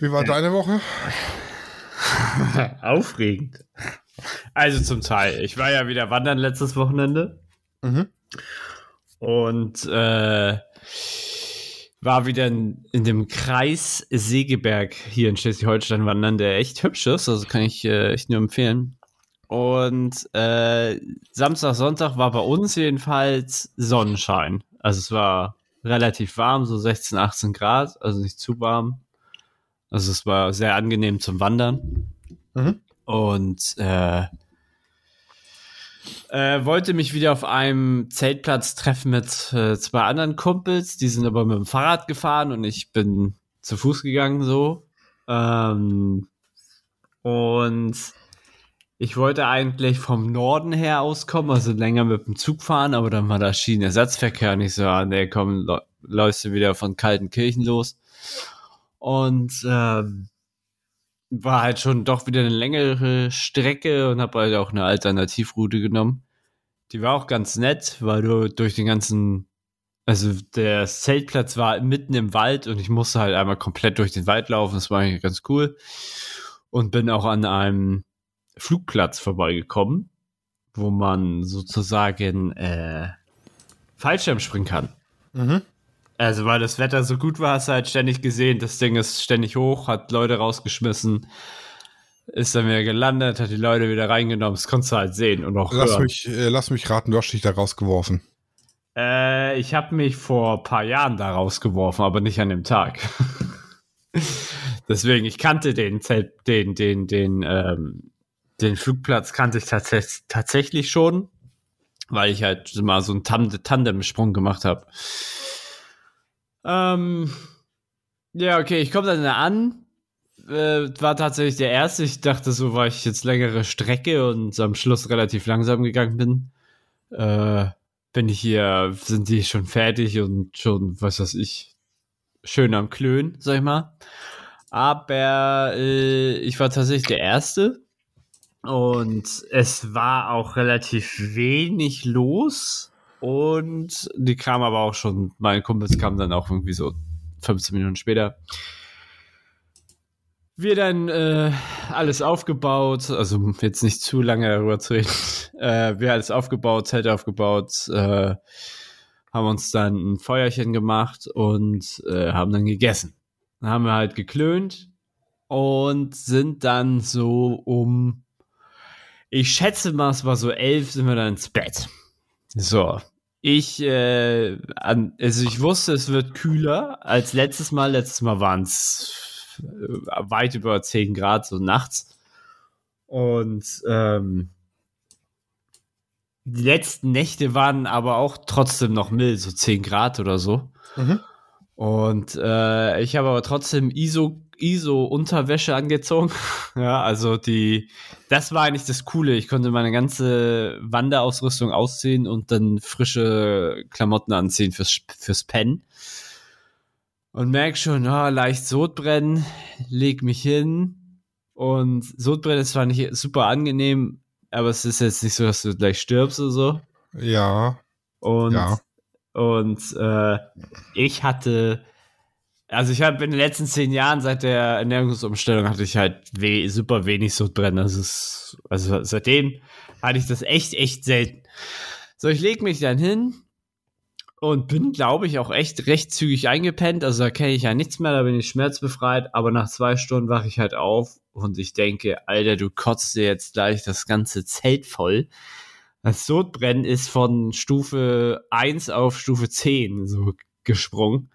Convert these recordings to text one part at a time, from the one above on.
Wie war deine Woche? Aufregend. Also zum Teil. Ich war ja wieder wandern letztes Wochenende. Mhm. Und äh, war wieder in, in, dem Kreis Segeberg hier in Schleswig-Holstein wandern, der echt hübsch ist. Also kann ich äh, echt nur empfehlen. Und äh, Samstag, Sonntag war bei uns jedenfalls Sonnenschein. Also es war relativ warm, so 16, 18 Grad, also nicht zu warm. Also es war sehr angenehm zum Wandern. Mhm. Und äh, äh, wollte mich wieder auf einem Zeltplatz treffen mit äh, zwei anderen Kumpels. Die sind aber mit dem Fahrrad gefahren und ich bin zu Fuß gegangen so. Ähm, und ich wollte eigentlich vom Norden her auskommen, also länger mit dem Zug fahren, aber dann war da Schienenersatzverkehr nicht so, ah, nee, komm, läufst du wieder von kalten Kirchen los. Und ähm, war halt schon doch wieder eine längere Strecke und habe halt auch eine Alternativroute genommen. Die war auch ganz nett, weil du durch den ganzen, also der Zeltplatz war mitten im Wald und ich musste halt einmal komplett durch den Wald laufen. Das war eigentlich ganz cool. Und bin auch an einem Flugplatz vorbeigekommen, wo man sozusagen äh, Fallschirm springen kann. Mhm. Also, weil das Wetter so gut war, hast du halt ständig gesehen, das Ding ist ständig hoch, hat Leute rausgeschmissen, ist dann wieder gelandet, hat die Leute wieder reingenommen, das konntest du halt sehen und auch lass hören. Mich, äh, lass mich raten, du hast dich da rausgeworfen. Äh, ich habe mich vor ein paar Jahren da rausgeworfen, aber nicht an dem Tag. Deswegen, ich kannte den Zelt, den, den, den, ähm, den Flugplatz kannte ich tats tatsächlich schon, weil ich halt mal so einen Tandem Tandemsprung gemacht habe. Ähm, ja, okay, ich komme dann da an. Äh, war tatsächlich der erste. Ich dachte, so war ich jetzt längere Strecke und am Schluss relativ langsam gegangen bin. Äh, bin ich hier, sind die schon fertig und schon, was weiß ich, schön am Klönen, sag ich mal. Aber äh, ich war tatsächlich der Erste. Und es war auch relativ wenig los. Und die kam aber auch schon, meine Kumpels kamen dann auch irgendwie so 15 Minuten später. Wir dann äh, alles aufgebaut, also jetzt nicht zu lange darüber zu reden. Äh, wir alles aufgebaut, Zelt aufgebaut, äh, haben uns dann ein Feuerchen gemacht und äh, haben dann gegessen. Dann haben wir halt geklönt und sind dann so um, ich schätze mal, es war so elf, sind wir dann ins Bett. So, ich, äh, an, also ich wusste, es wird kühler als letztes Mal. Letztes Mal waren es äh, weit über 10 Grad, so nachts. Und ähm, die letzten Nächte waren aber auch trotzdem noch mild, so 10 Grad oder so. Mhm. Und äh, ich habe aber trotzdem ISO ISO-Unterwäsche angezogen. ja, also die, das war eigentlich das Coole. Ich konnte meine ganze Wanderausrüstung ausziehen und dann frische Klamotten anziehen fürs, fürs Pennen. Und merk schon, oh, leicht Sodbrennen, leg mich hin. Und Sodbrennen ist zwar nicht super angenehm, aber es ist jetzt nicht so, dass du gleich stirbst oder so. Ja. Und, ja. und äh, ich hatte also ich habe in den letzten zehn Jahren seit der Ernährungsumstellung hatte ich halt we super wenig Sodbrennen. Also, ist, also seitdem hatte ich das echt, echt selten. So, ich lege mich dann hin und bin, glaube ich, auch echt recht zügig eingepennt. Also da kenne ich ja nichts mehr, da bin ich schmerzbefreit. Aber nach zwei Stunden wache ich halt auf und ich denke, Alter, du kotzt dir jetzt gleich das ganze Zelt voll. Das Sodbrennen ist von Stufe 1 auf Stufe 10 so gesprungen.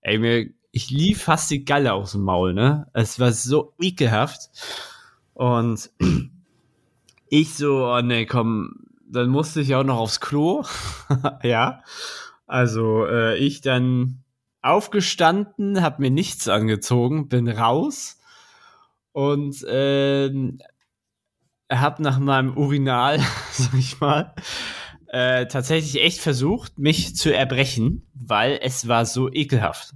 Ey, mir ich lief fast die Galle aus dem Maul, ne? Es war so ekelhaft. Und ich so, oh ne, komm, dann musste ich auch noch aufs Klo. ja. Also äh, ich dann aufgestanden, hab mir nichts angezogen, bin raus und äh, hab nach meinem Urinal, sag ich mal, äh, tatsächlich echt versucht, mich zu erbrechen, weil es war so ekelhaft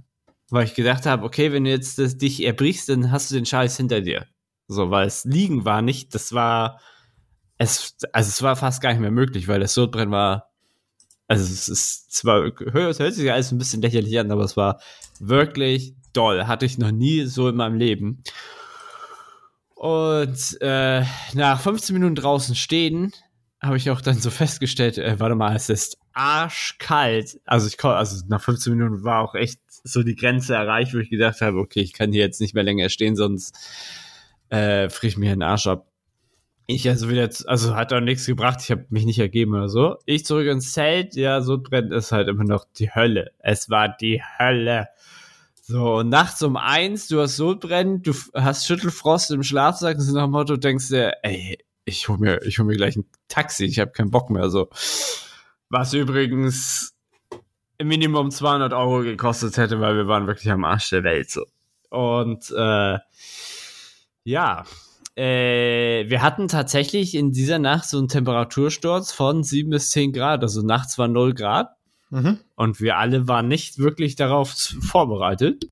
weil ich gedacht habe, okay, wenn du jetzt das, dich erbrichst, dann hast du den Scheiß hinter dir. So, weil es liegen war nicht, das war, es, also es war fast gar nicht mehr möglich, weil das Sodbrennen war, Also es ist zwar, es hört sich alles ein bisschen lächerlich an, aber es war wirklich doll. Hatte ich noch nie so in meinem Leben. Und äh, nach 15 Minuten draußen stehen, habe ich auch dann so festgestellt, äh, warte mal, es ist arschkalt. Also ich also nach 15 Minuten war auch echt so die Grenze erreicht, wo ich gedacht habe, okay, ich kann hier jetzt nicht mehr länger stehen, sonst äh, friere ich mir den Arsch ab. Ich also wieder, also hat auch nichts gebracht, ich habe mich nicht ergeben oder so. Ich zurück ins Zelt, ja, so brennt es halt immer noch die Hölle. Es war die Hölle. So, und nachts um eins, du hast Sodbrennen, du hast Schüttelfrost im Schlafsack, und nach dem Motto denkst dir, ey, ich hol mir, ich hol mir gleich ein Taxi, ich habe keinen Bock mehr, so. Was übrigens Minimum 200 Euro gekostet hätte, weil wir waren wirklich am Arsch der Welt, so. Und, äh, ja, äh, wir hatten tatsächlich in dieser Nacht so einen Temperatursturz von 7 bis 10 Grad. Also nachts war 0 Grad. Mhm. Und wir alle waren nicht wirklich darauf vorbereitet.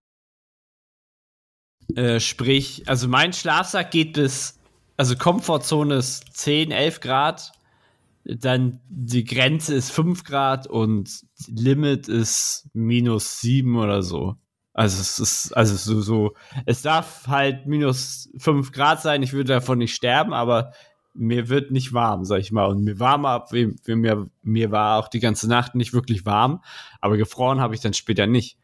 Äh, sprich, also mein Schlafsack geht bis, also Komfortzone ist 10, 11 Grad. Dann die Grenze ist 5 Grad und Limit ist minus 7 oder so. Also es ist, also so, so, es darf halt minus fünf Grad sein, ich würde davon nicht sterben, aber mir wird nicht warm, sag ich mal. Und mir war mal, mir, mir war auch die ganze Nacht nicht wirklich warm, aber gefroren habe ich dann später nicht.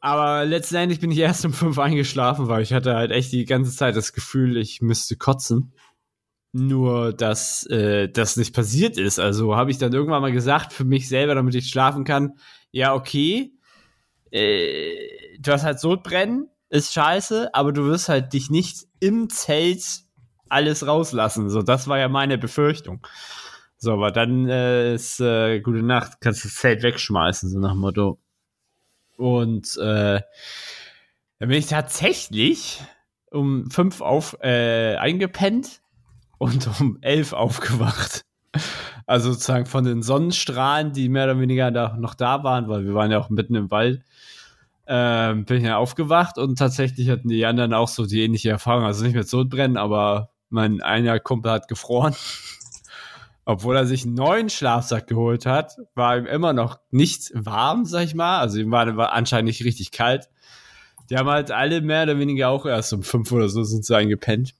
Aber letztendlich bin ich erst um fünf eingeschlafen, weil ich hatte halt echt die ganze Zeit das Gefühl, ich müsste kotzen. Nur, dass äh, das nicht passiert ist. Also habe ich dann irgendwann mal gesagt, für mich selber, damit ich schlafen kann, ja, okay, äh, du hast halt Sodbrennen, ist scheiße, aber du wirst halt dich nicht im Zelt alles rauslassen. So, das war ja meine Befürchtung. So, aber dann äh, ist äh, gute Nacht, kannst das Zelt wegschmeißen, so nach dem Motto. Und äh, dann bin ich tatsächlich um fünf auf äh, eingepennt und um elf aufgewacht. Also sozusagen von den Sonnenstrahlen, die mehr oder weniger da noch da waren, weil wir waren ja auch mitten im Wald, ähm, bin ich ja aufgewacht und tatsächlich hatten die anderen auch so die ähnliche Erfahrung. Also nicht mit Sodbrennen, aber mein einer Kumpel hat gefroren. Obwohl er sich einen neuen Schlafsack geholt hat, war ihm immer noch nicht warm, sag ich mal. Also ihm war, war anscheinend nicht richtig kalt. Die haben halt alle mehr oder weniger auch erst um fünf oder so sind sie eingepennt.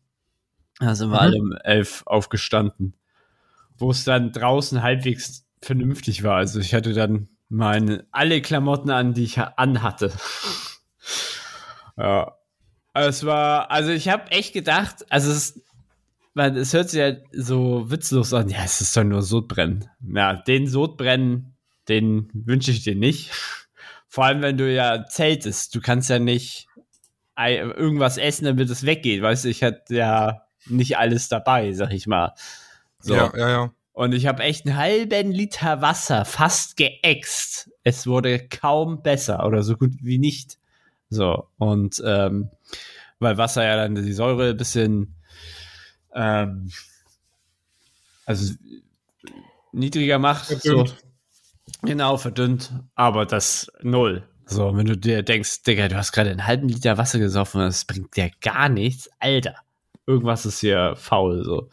Da sind wir mhm. alle um elf aufgestanden wo es dann draußen halbwegs vernünftig war. Also ich hatte dann meine alle Klamotten an, die ich anhatte. ja. Es war, also ich habe echt gedacht, also es, man, es hört sich ja so witzlos an, ja, es ist doch nur Sodbrennen. Ja, den Sodbrennen, den wünsche ich dir nicht. Vor allem, wenn du ja zeltest. Du kannst ja nicht irgendwas essen, damit es weggeht. Weißt du, ich hatte ja nicht alles dabei, sag ich mal. So. Ja, ja, ja. Und ich habe echt einen halben Liter Wasser fast geäxt. Es wurde kaum besser oder so gut wie nicht. So, und ähm, weil Wasser ja dann die Säure ein bisschen ähm, also niedriger macht. Verdünnt. So. Genau, verdünnt. Aber das null. So, wenn du dir denkst, Digga, du hast gerade einen halben Liter Wasser gesoffen, das bringt dir gar nichts, Alter. Irgendwas ist hier faul, so.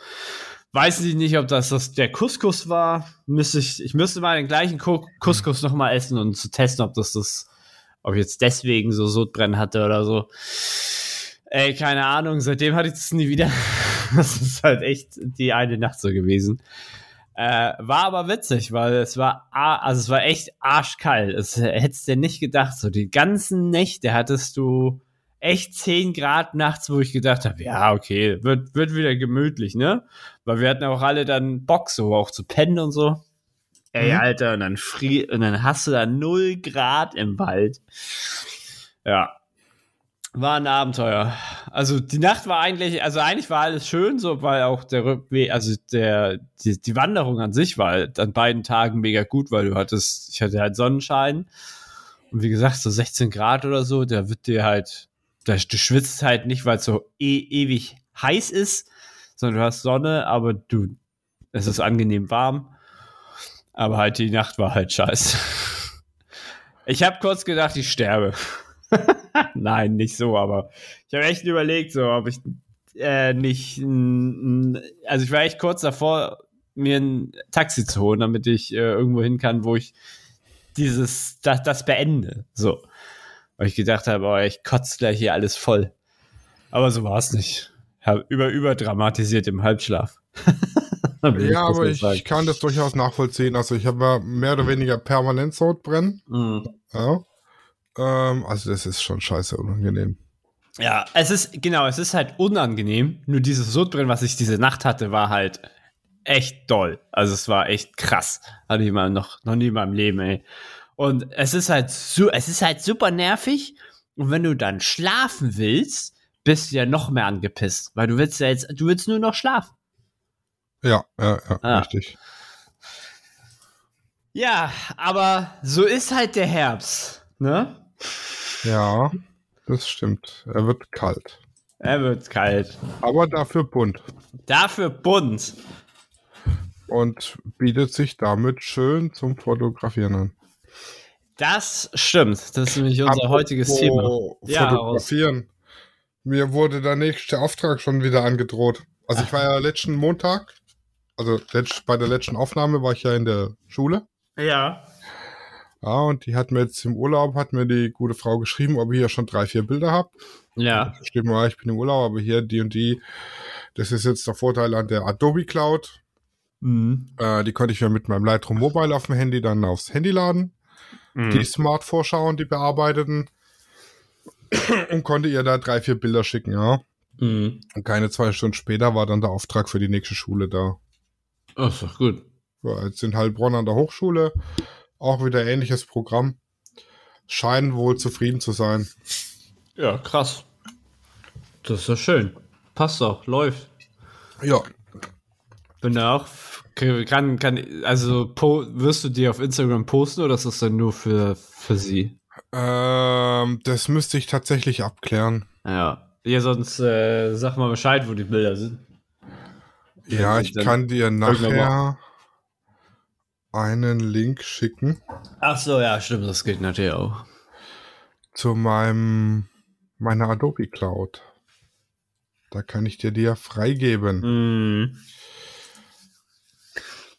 Weiß ich nicht, ob das, das der Couscous war. Müsste ich, ich müsste mal den gleichen Couscous noch mal essen und zu testen, ob das das, ob ich jetzt deswegen so Sodbrennen hatte oder so. Ey, keine Ahnung. Seitdem hatte ich das nie wieder. das ist halt echt die eine Nacht so gewesen. Äh, war aber witzig, weil es war, also es war echt arschkalt. Es hättest du nicht gedacht. So die ganzen Nächte hattest du echt 10 Grad nachts, wo ich gedacht habe, ja, okay, wird, wird wieder gemütlich, ne? Weil wir hatten auch alle dann Bock, so auch zu pennen und so. Ey, mhm. Alter, und dann frie und dann hast du da 0 Grad im Wald. Ja. War ein Abenteuer. Also die Nacht war eigentlich, also eigentlich war alles schön, so weil auch der Rückweg, also der die, die Wanderung an sich war halt an beiden Tagen mega gut, weil du hattest, ich hatte halt Sonnenschein und wie gesagt so 16 Grad oder so, da wird dir halt du schwitzt halt nicht, weil es so e ewig heiß ist, sondern du hast Sonne, aber du, es ist angenehm warm. Aber halt die Nacht war halt scheiße. Ich habe kurz gedacht, ich sterbe. Nein, nicht so, aber ich habe echt überlegt, so ob ich äh, nicht, also ich war echt kurz davor, mir ein Taxi zu holen, damit ich äh, irgendwo hin kann, wo ich dieses, das, das beende. So. Weil ich gedacht habe, oh, ich kotze gleich hier alles voll. Aber so war es nicht. Hab über, überdramatisiert im Halbschlaf. ja, aber ich, ich, kann das durchaus nachvollziehen. Also ich habe mehr oder weniger permanent Sodbrennen. Mhm. Ja. Ähm, also das ist schon scheiße unangenehm. Ja, es ist, genau, es ist halt unangenehm. Nur dieses Sodbrennen, was ich diese Nacht hatte, war halt echt doll. Also es war echt krass. Hatte ich mal noch, noch nie in meinem Leben, ey. Und es ist halt so, es ist halt super nervig. Und wenn du dann schlafen willst, bist du ja noch mehr angepisst, weil du willst ja jetzt, du willst nur noch schlafen. Ja, ja, ja, ah. richtig. Ja, aber so ist halt der Herbst, ne? Ja, das stimmt. Er wird kalt. Er wird kalt. Aber dafür bunt. Dafür bunt. Und bietet sich damit schön zum Fotografieren an. Das stimmt. Das ist nämlich unser Apropos heutiges Thema. Fotografieren. Ja, Mir wurde der nächste Auftrag schon wieder angedroht. Also ich war ja letzten Montag, also bei der letzten Aufnahme war ich ja in der Schule. Ja. Ja, und die hat mir jetzt im Urlaub, hat mir die gute Frau geschrieben, ob ich ja schon drei, vier Bilder habe. Ja. Steht mal, ich bin im Urlaub, aber hier die und die. Das ist jetzt der Vorteil an der Adobe Cloud. Mhm. Äh, die konnte ich mir mit meinem Lightroom Mobile auf dem Handy dann aufs Handy laden. Mhm. Die Smart-Vorschauen, die bearbeiteten. und konnte ihr da drei, vier Bilder schicken, ja. Mhm. Und keine zwei Stunden später war dann der Auftrag für die nächste Schule da. Ach, doch gut. Ja, jetzt in Heilbronn an der Hochschule. Auch wieder ähnliches Programm. Scheinen wohl zufrieden zu sein. Ja, krass. Das ist ja schön. Passt doch, läuft. Ja. Bin da auch, kann, kann, also wirst du die auf Instagram posten oder ist das dann nur für, für sie? Ähm, das müsste ich tatsächlich abklären. Ja. Ja, sonst äh, sag mal Bescheid, wo die Bilder sind. Ja, ich kann dir nachher einen Link schicken. Ach so, ja, stimmt, das geht natürlich auch. Zu meinem meiner Adobe Cloud. Da kann ich dir die ja freigeben. Mm.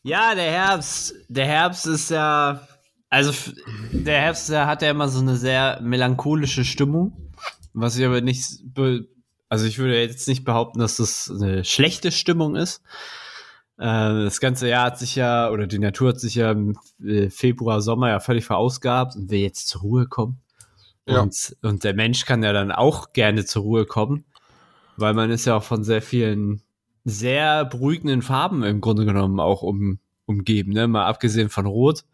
Ja, der Herbst, der Herbst ist ja, also der Herbst der hat ja immer so eine sehr melancholische Stimmung, was ich aber nicht, also ich würde jetzt nicht behaupten, dass das eine schlechte Stimmung ist. Äh, das ganze Jahr hat sich ja, oder die Natur hat sich ja im äh, Februar, Sommer ja völlig verausgabt und will jetzt zur Ruhe kommen. Ja. Und, und der Mensch kann ja dann auch gerne zur Ruhe kommen, weil man ist ja auch von sehr vielen sehr beruhigenden Farben im Grunde genommen auch um, umgeben. Ne? Mal abgesehen von Rot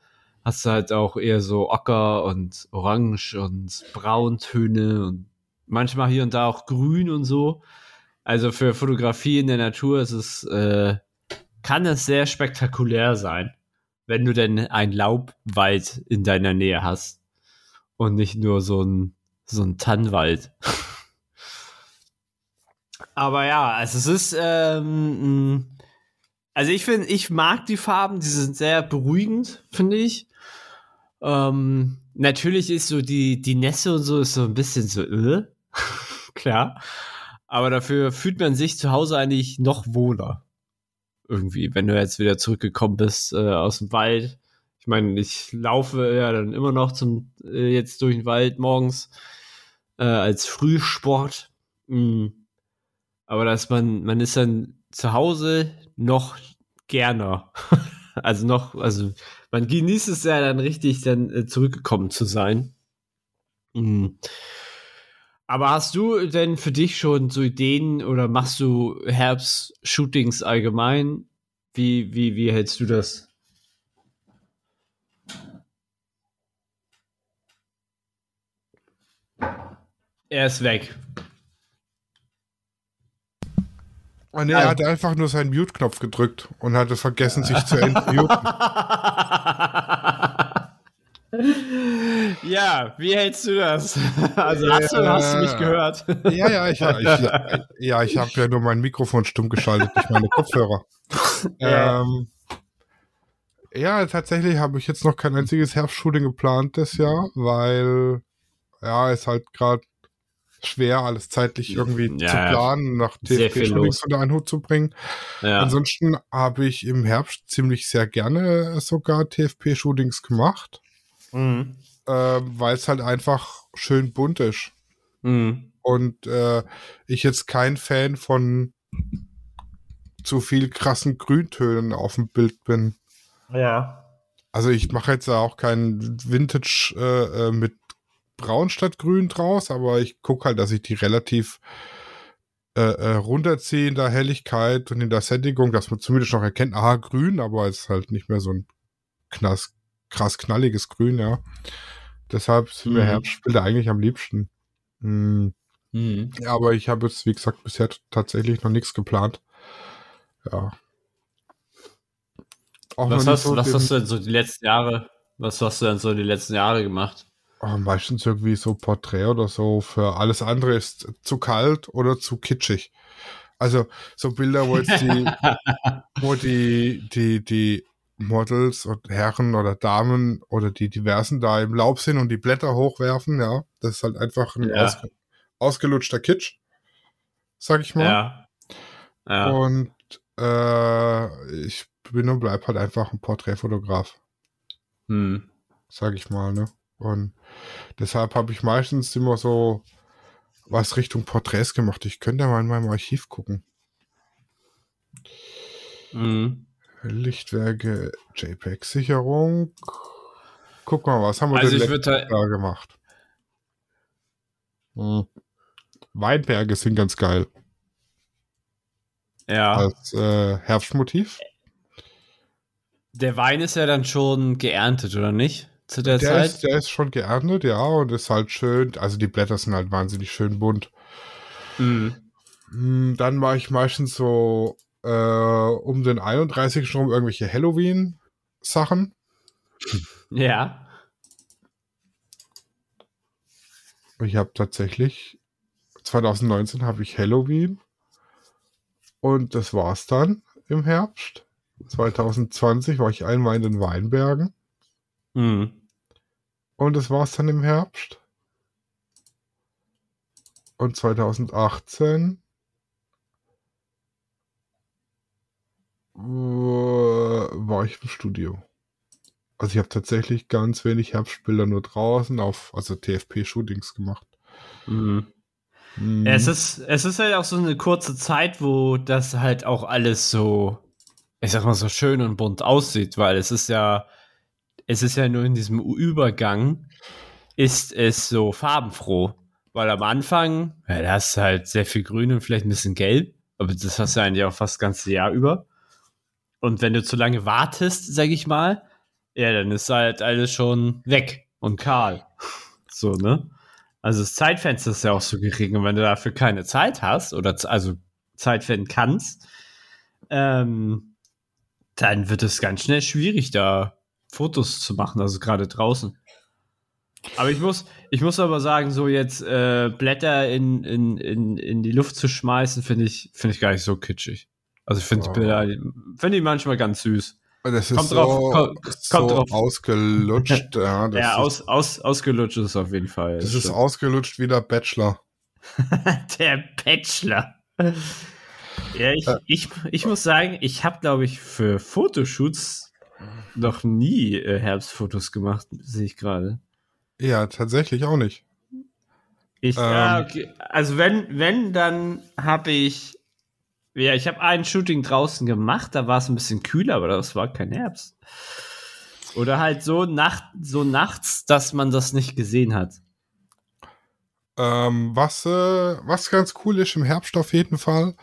hast du halt auch eher so Ocker und Orange und Brauntöne und manchmal hier und da auch Grün und so. Also für Fotografie in der Natur ist es äh, kann es sehr spektakulär sein, wenn du denn ein Laubwald in deiner Nähe hast und nicht nur so ein, so ein Tannwald. Aber ja, also es ist, ähm, also ich finde, ich mag die Farben, die sind sehr beruhigend, finde ich. Ähm, natürlich ist so die, die Nässe und so ist so ein bisschen so, äh, klar. Aber dafür fühlt man sich zu Hause eigentlich noch wohler irgendwie, wenn du jetzt wieder zurückgekommen bist äh, aus dem Wald. Ich meine, ich laufe ja dann immer noch zum äh, jetzt durch den Wald morgens äh, als Frühsport. Mhm. Aber dass man, man ist dann zu Hause noch gerne. also noch, also man genießt es ja dann richtig, dann äh, zurückgekommen zu sein. Mhm. Aber hast du denn für dich schon so Ideen oder machst du Herbst-Shootings allgemein? Wie, wie, wie hältst du das? Er ist weg. Oh nee, er hat einfach nur seinen Mute-Knopf gedrückt und hatte vergessen, sich zu entmuten. Ja, wie hältst du das? Also hast du, hast du mich gehört? Ja, ja, ich, ich, ja, ich habe ja nur mein Mikrofon stumm geschaltet durch meine Kopfhörer. Ja, ähm, ja tatsächlich habe ich jetzt noch kein einziges Herbstshooting geplant das Jahr, weil ja, es halt gerade schwer, alles zeitlich irgendwie ja, zu planen, nach TFP-Shootings unter einen Hut zu bringen. Ja. Ansonsten habe ich im Herbst ziemlich sehr gerne sogar TFP-Shootings gemacht, mhm. äh, weil es halt einfach schön bunt ist. Mhm. Und äh, ich jetzt kein Fan von zu viel krassen Grüntönen auf dem Bild bin. Ja. Also ich mache jetzt auch kein Vintage äh, äh, mit braun statt grün draus, aber ich gucke halt, dass ich die relativ äh, äh, runterziehe in der Helligkeit und in der Sättigung, dass man zumindest noch erkennt, aha, grün, aber es ist halt nicht mehr so ein knass, krass knalliges Grün, ja. Deshalb sind mir mhm. Herbstbilder eigentlich am liebsten. Mhm. Mhm. Ja, aber ich habe jetzt, wie gesagt, bisher tatsächlich noch nichts geplant. Ja. Auch was hast, so was hast du denn so die letzten Jahre, was hast du denn so die letzten Jahre gemacht? Oh, meistens irgendwie so Porträt oder so. Für alles andere ist zu kalt oder zu kitschig. Also so Bilder, wo jetzt die, wo die, die, die Models und Herren oder Damen oder die diversen da im Laub sind und die Blätter hochwerfen, ja. Das ist halt einfach ein ja. ausge ausgelutschter Kitsch, sag ich mal. Ja. ja. Und äh, ich bin und bleib halt einfach ein Porträtfotograf. Hm. Sag ich mal, ne? Und deshalb habe ich meistens immer so was Richtung Porträts gemacht. Ich könnte mal in meinem Archiv gucken. Mhm. Lichtwerke, JPEG-Sicherung. Guck mal, was haben wir also denn da gemacht? Hm. Weinberge sind ganz geil. Ja. Als äh, Herbstmotiv. Der Wein ist ja dann schon geerntet, oder nicht? Zu der, der Zeit? Ist, der ist schon geerntet, ja, und ist halt schön. Also die Blätter sind halt wahnsinnig schön bunt. Mhm. Mm, dann mache ich meistens so äh, um den 31. rum irgendwelche Halloween-Sachen. Ja. Ich habe tatsächlich 2019 habe ich Halloween und das war's dann im Herbst. 2020 war ich einmal in den Weinbergen. Mhm. Und das war es dann im Herbst. Und 2018 war ich im Studio. Also ich habe tatsächlich ganz wenig Herbstbilder nur draußen auf, also TFP-Shootings gemacht. Mhm. Mhm. Es ist, es ist halt auch so eine kurze Zeit, wo das halt auch alles so, ich sag mal, so schön und bunt aussieht, weil es ist ja, es ist ja nur in diesem Übergang, ist es so farbenfroh. Weil am Anfang, ja, da hast du halt sehr viel Grün und vielleicht ein bisschen Gelb, aber das hast du eigentlich auch fast das ganze Jahr über. Und wenn du zu lange wartest, sag ich mal, ja, dann ist halt alles schon weg und kahl. So, ne? Also das Zeitfenster ist ja auch so gering und wenn du dafür keine Zeit hast oder also Zeit finden kannst, ähm, dann wird es ganz schnell schwierig, da Fotos zu machen, also gerade draußen. Aber ich muss, ich muss aber sagen, so jetzt äh, Blätter in, in, in, in die Luft zu schmeißen, finde ich, finde ich gar nicht so kitschig. Also ich finde oh. Bilder, finde ich manchmal ganz süß. Das ist kommt so, drauf, kommt, so drauf. ausgelutscht. ja, ja aus, aus, ausgelutscht ist es auf jeden Fall. Das, das ist ausgelutscht wie der Bachelor. der Bachelor. Ja, ich, äh. ich, ich muss sagen, ich habe, glaube ich, für Fotoshoots noch nie äh, Herbstfotos gemacht, sehe ich gerade. Ja, tatsächlich auch nicht. Ich, ähm, ja, okay. Also wenn, wenn, dann habe ich, ja, ich habe ein Shooting draußen gemacht, da war es ein bisschen kühler, aber das war kein Herbst. Oder halt so, Nacht, so nachts, dass man das nicht gesehen hat. Ähm, was, äh, was ganz cool ist im Herbst auf jeden Fall,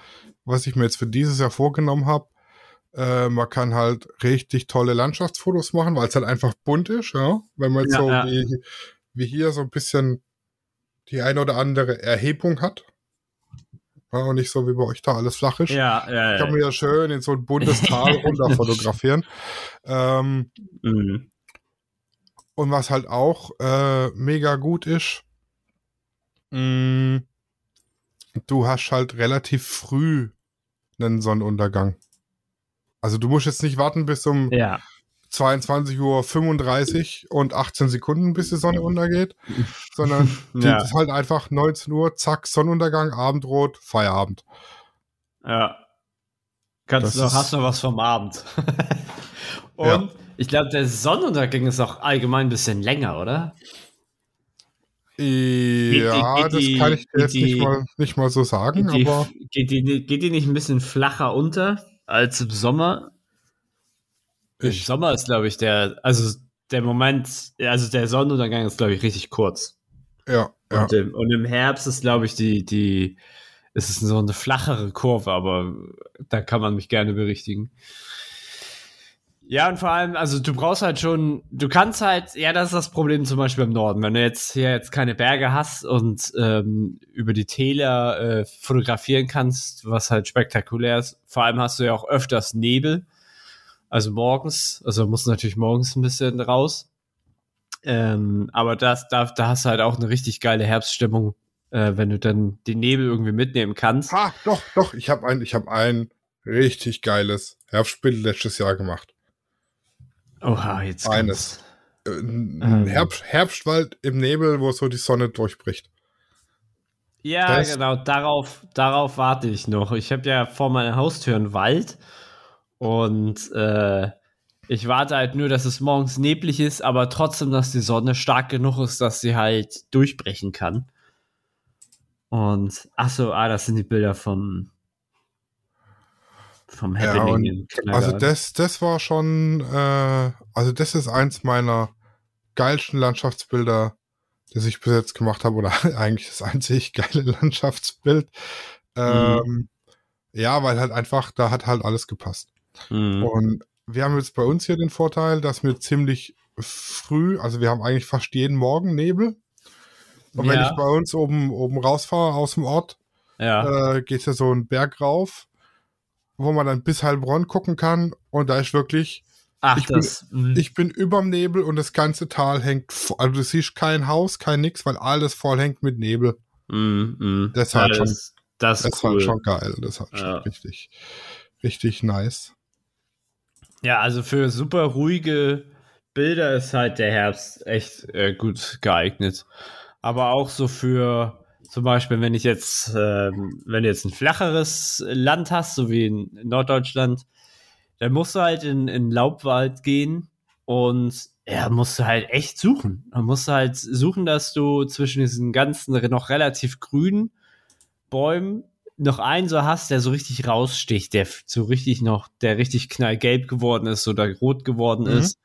was ich mir jetzt für dieses Jahr vorgenommen habe, äh, man kann halt richtig tolle Landschaftsfotos machen, weil es halt einfach bunt ist, ja. Wenn man ja, so ja. Wie, wie hier so ein bisschen die eine oder andere Erhebung hat. Ja, und nicht so wie bei euch da alles flach ist. Ja, ja, ja. Kann man ja schön in so ein buntes Tal runter fotografieren. Ähm, mhm. Und was halt auch äh, mega gut ist, mh, mm, du hast halt relativ früh einen Sonnenuntergang. Also du musst jetzt nicht warten bis um ja. 22 Uhr 35 und 18 Sekunden, bis die Sonne untergeht, sondern ja. ist halt einfach 19 Uhr, zack, Sonnenuntergang, Abendrot, Feierabend. Ja. Kannst du noch, hast noch was vom Abend. und ja. ich glaube, der Sonnenuntergang ist auch allgemein ein bisschen länger, oder? Ja, geht, geht, das kann ich jetzt die, nicht, mal, nicht mal so sagen, geht aber. Geht die, geht die nicht ein bisschen flacher unter als im Sommer? Ich. Im Sommer ist, glaube ich, der, also der Moment, also der Sonnenuntergang ist, glaube ich, richtig kurz. Ja, ja. Und im, und im Herbst ist, glaube ich, die, die, es ist so eine flachere Kurve, aber da kann man mich gerne berichtigen. Ja, und vor allem, also du brauchst halt schon, du kannst halt, ja, das ist das Problem zum Beispiel im Norden. Wenn du jetzt hier jetzt keine Berge hast und ähm, über die Täler äh, fotografieren kannst, was halt spektakulär ist, vor allem hast du ja auch öfters Nebel, also morgens, also musst du natürlich morgens ein bisschen raus. Ähm, aber das, da, da hast du halt auch eine richtig geile Herbststimmung, äh, wenn du dann den Nebel irgendwie mitnehmen kannst. Ha, doch, doch, ich habe ein, ich habe ein richtig geiles Herbstbild letztes Jahr gemacht. Oha, jetzt Eines. Äh, ein ähm. Herbst, Herbstwald im Nebel, wo so die Sonne durchbricht. Ja, das genau, darauf, darauf warte ich noch. Ich habe ja vor meiner Haustür einen Wald und äh, ich warte halt nur, dass es morgens neblig ist, aber trotzdem, dass die Sonne stark genug ist, dass sie halt durchbrechen kann. Und ach so, ah, das sind die Bilder vom vom Happening. Ja, also das, das war schon, äh, also das ist eins meiner geilsten Landschaftsbilder, das ich bis jetzt gemacht habe, oder eigentlich das einzig geile Landschaftsbild. Ähm, mhm. Ja, weil halt einfach, da hat halt alles gepasst. Mhm. Und wir haben jetzt bei uns hier den Vorteil, dass wir ziemlich früh, also wir haben eigentlich fast jeden Morgen Nebel. Und ja. wenn ich bei uns oben, oben rausfahre aus dem Ort, ja. äh, geht ja so ein Berg rauf wo man dann bis Heilbronn gucken kann und da ist wirklich Ach, ich, das, bin, mhm. ich bin überm Nebel und das ganze Tal hängt, also du siehst kein Haus, kein nix, weil alles voll hängt mit Nebel. Mm, mm. Das ist halt schon, das, ist cool. halt schon geil. Das ist halt ja. schon richtig, richtig nice. Ja, also für super ruhige Bilder ist halt der Herbst echt äh, gut geeignet. Aber auch so für zum Beispiel, wenn ich jetzt, äh, wenn du jetzt ein flacheres Land hast, so wie in Norddeutschland, dann musst du halt in, in Laubwald gehen und ja, musst du halt echt suchen. Man muss halt suchen, dass du zwischen diesen ganzen noch relativ grünen Bäumen noch einen so hast, der so richtig raussticht, der so richtig noch, der richtig knallgelb geworden ist oder rot geworden mhm. ist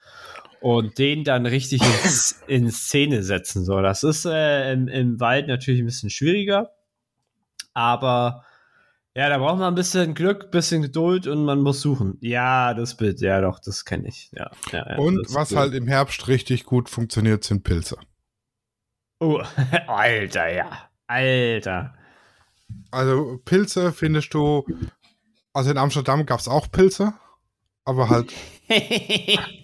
und den dann richtig ins, in Szene setzen soll. Das ist äh, im, im Wald natürlich ein bisschen schwieriger, aber ja, da braucht man ein bisschen Glück, ein bisschen Geduld und man muss suchen. Ja, das Bild, ja doch, das kenne ich. Ja, ja, ja und was halt im Herbst richtig gut funktioniert, sind Pilze. Oh, Alter, ja. Alter. Also Pilze findest du, also in Amsterdam gab es auch Pilze, aber halt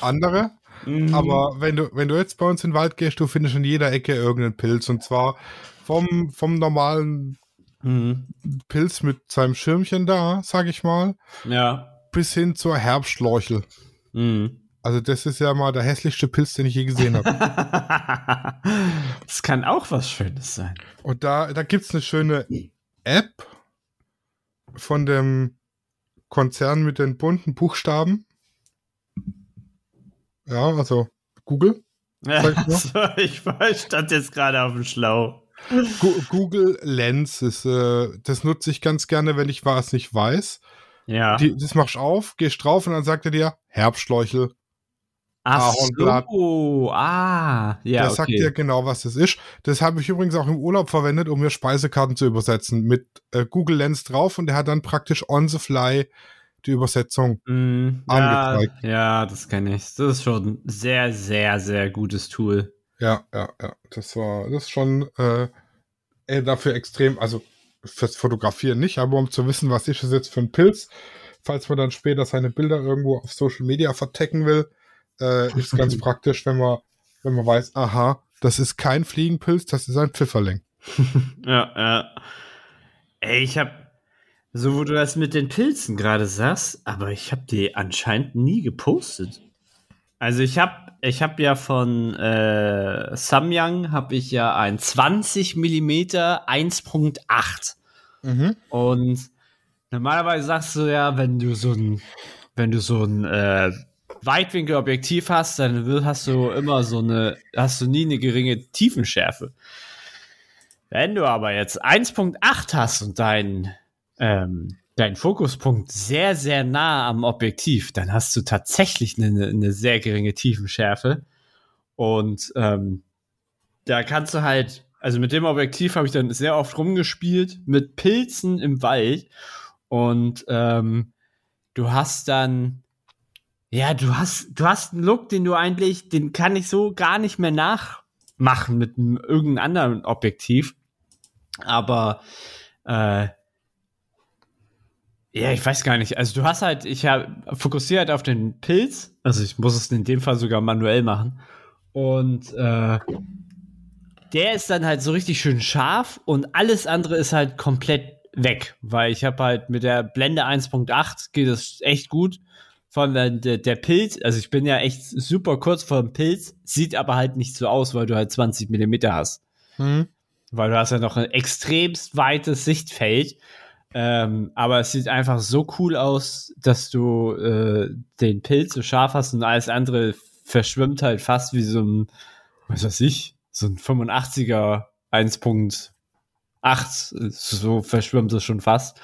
andere. Mhm. Aber wenn du, wenn du jetzt bei uns in den Wald gehst, du findest in jeder Ecke irgendeinen Pilz. Und zwar vom, vom normalen mhm. Pilz mit seinem Schirmchen da, sag ich mal, ja. bis hin zur Herbstschläuchel. Mhm. Also das ist ja mal der hässlichste Pilz, den ich je gesehen habe. das kann auch was Schönes sein. Und da, da gibt es eine schöne App von dem Konzern mit den bunten Buchstaben. Ja, also Google. ich, ich stand jetzt gerade auf dem Schlauch. Google Lens ist, äh, das nutze ich ganz gerne, wenn ich was nicht weiß. Ja. Die, das machst du auf, gehst drauf und dann sagt er dir Herbstschläuchel. Ach so, ah, ja. Der okay. sagt dir genau, was das ist. Das habe ich übrigens auch im Urlaub verwendet, um mir Speisekarten zu übersetzen. Mit äh, Google Lens drauf und der hat dann praktisch on the fly die Übersetzung mm, angezeigt. Ja, ja das kenne ich. Das ist schon ein sehr, sehr, sehr gutes Tool. Ja, ja, ja. Das war, das ist schon äh, dafür extrem, also fürs Fotografieren nicht, aber um zu wissen, was ist es jetzt für ein Pilz, falls man dann später seine Bilder irgendwo auf Social Media vertecken will, äh, ist ganz praktisch, wenn man, wenn man weiß, aha, das ist kein Fliegenpilz, das ist ein Pfifferling. ja, ja. Ey, ich habe so, wo du das mit den Pilzen gerade sagst, aber ich habe die anscheinend nie gepostet. Also ich habe ich hab ja von äh, Samyang habe ich ja ein 20 mm 1.8. Mhm. Und normalerweise sagst du ja, wenn du so ein, wenn du so ein äh, Weitwinkelobjektiv hast, dann hast du immer so eine, hast du nie eine geringe Tiefenschärfe. Wenn du aber jetzt 1.8 hast und dein, ähm, dein Fokuspunkt sehr, sehr nah am Objektiv, dann hast du tatsächlich eine, eine sehr geringe Tiefenschärfe. Und ähm, da kannst du halt, also mit dem Objektiv habe ich dann sehr oft rumgespielt, mit Pilzen im Wald. Und ähm, du hast dann, ja, du hast, du hast einen Look, den du eigentlich, den kann ich so gar nicht mehr nachmachen mit einem, irgendeinem anderen Objektiv. Aber äh, ja, ich weiß gar nicht. Also du hast halt, ich habe fokussiert auf den Pilz. Also ich muss es in dem Fall sogar manuell machen. Und äh, der ist dann halt so richtig schön scharf und alles andere ist halt komplett weg, weil ich habe halt mit der Blende 1.8 geht es echt gut. Von der, der, der Pilz, also ich bin ja echt super kurz vor dem Pilz, sieht aber halt nicht so aus, weil du halt 20 Millimeter hast. Mhm. Weil du hast ja noch ein extremst weites Sichtfeld. Ähm, aber es sieht einfach so cool aus, dass du äh, den Pilz so scharf hast und alles andere verschwimmt halt fast wie so ein, was weiß ich, so ein 85er 1.8. So verschwimmt es schon fast.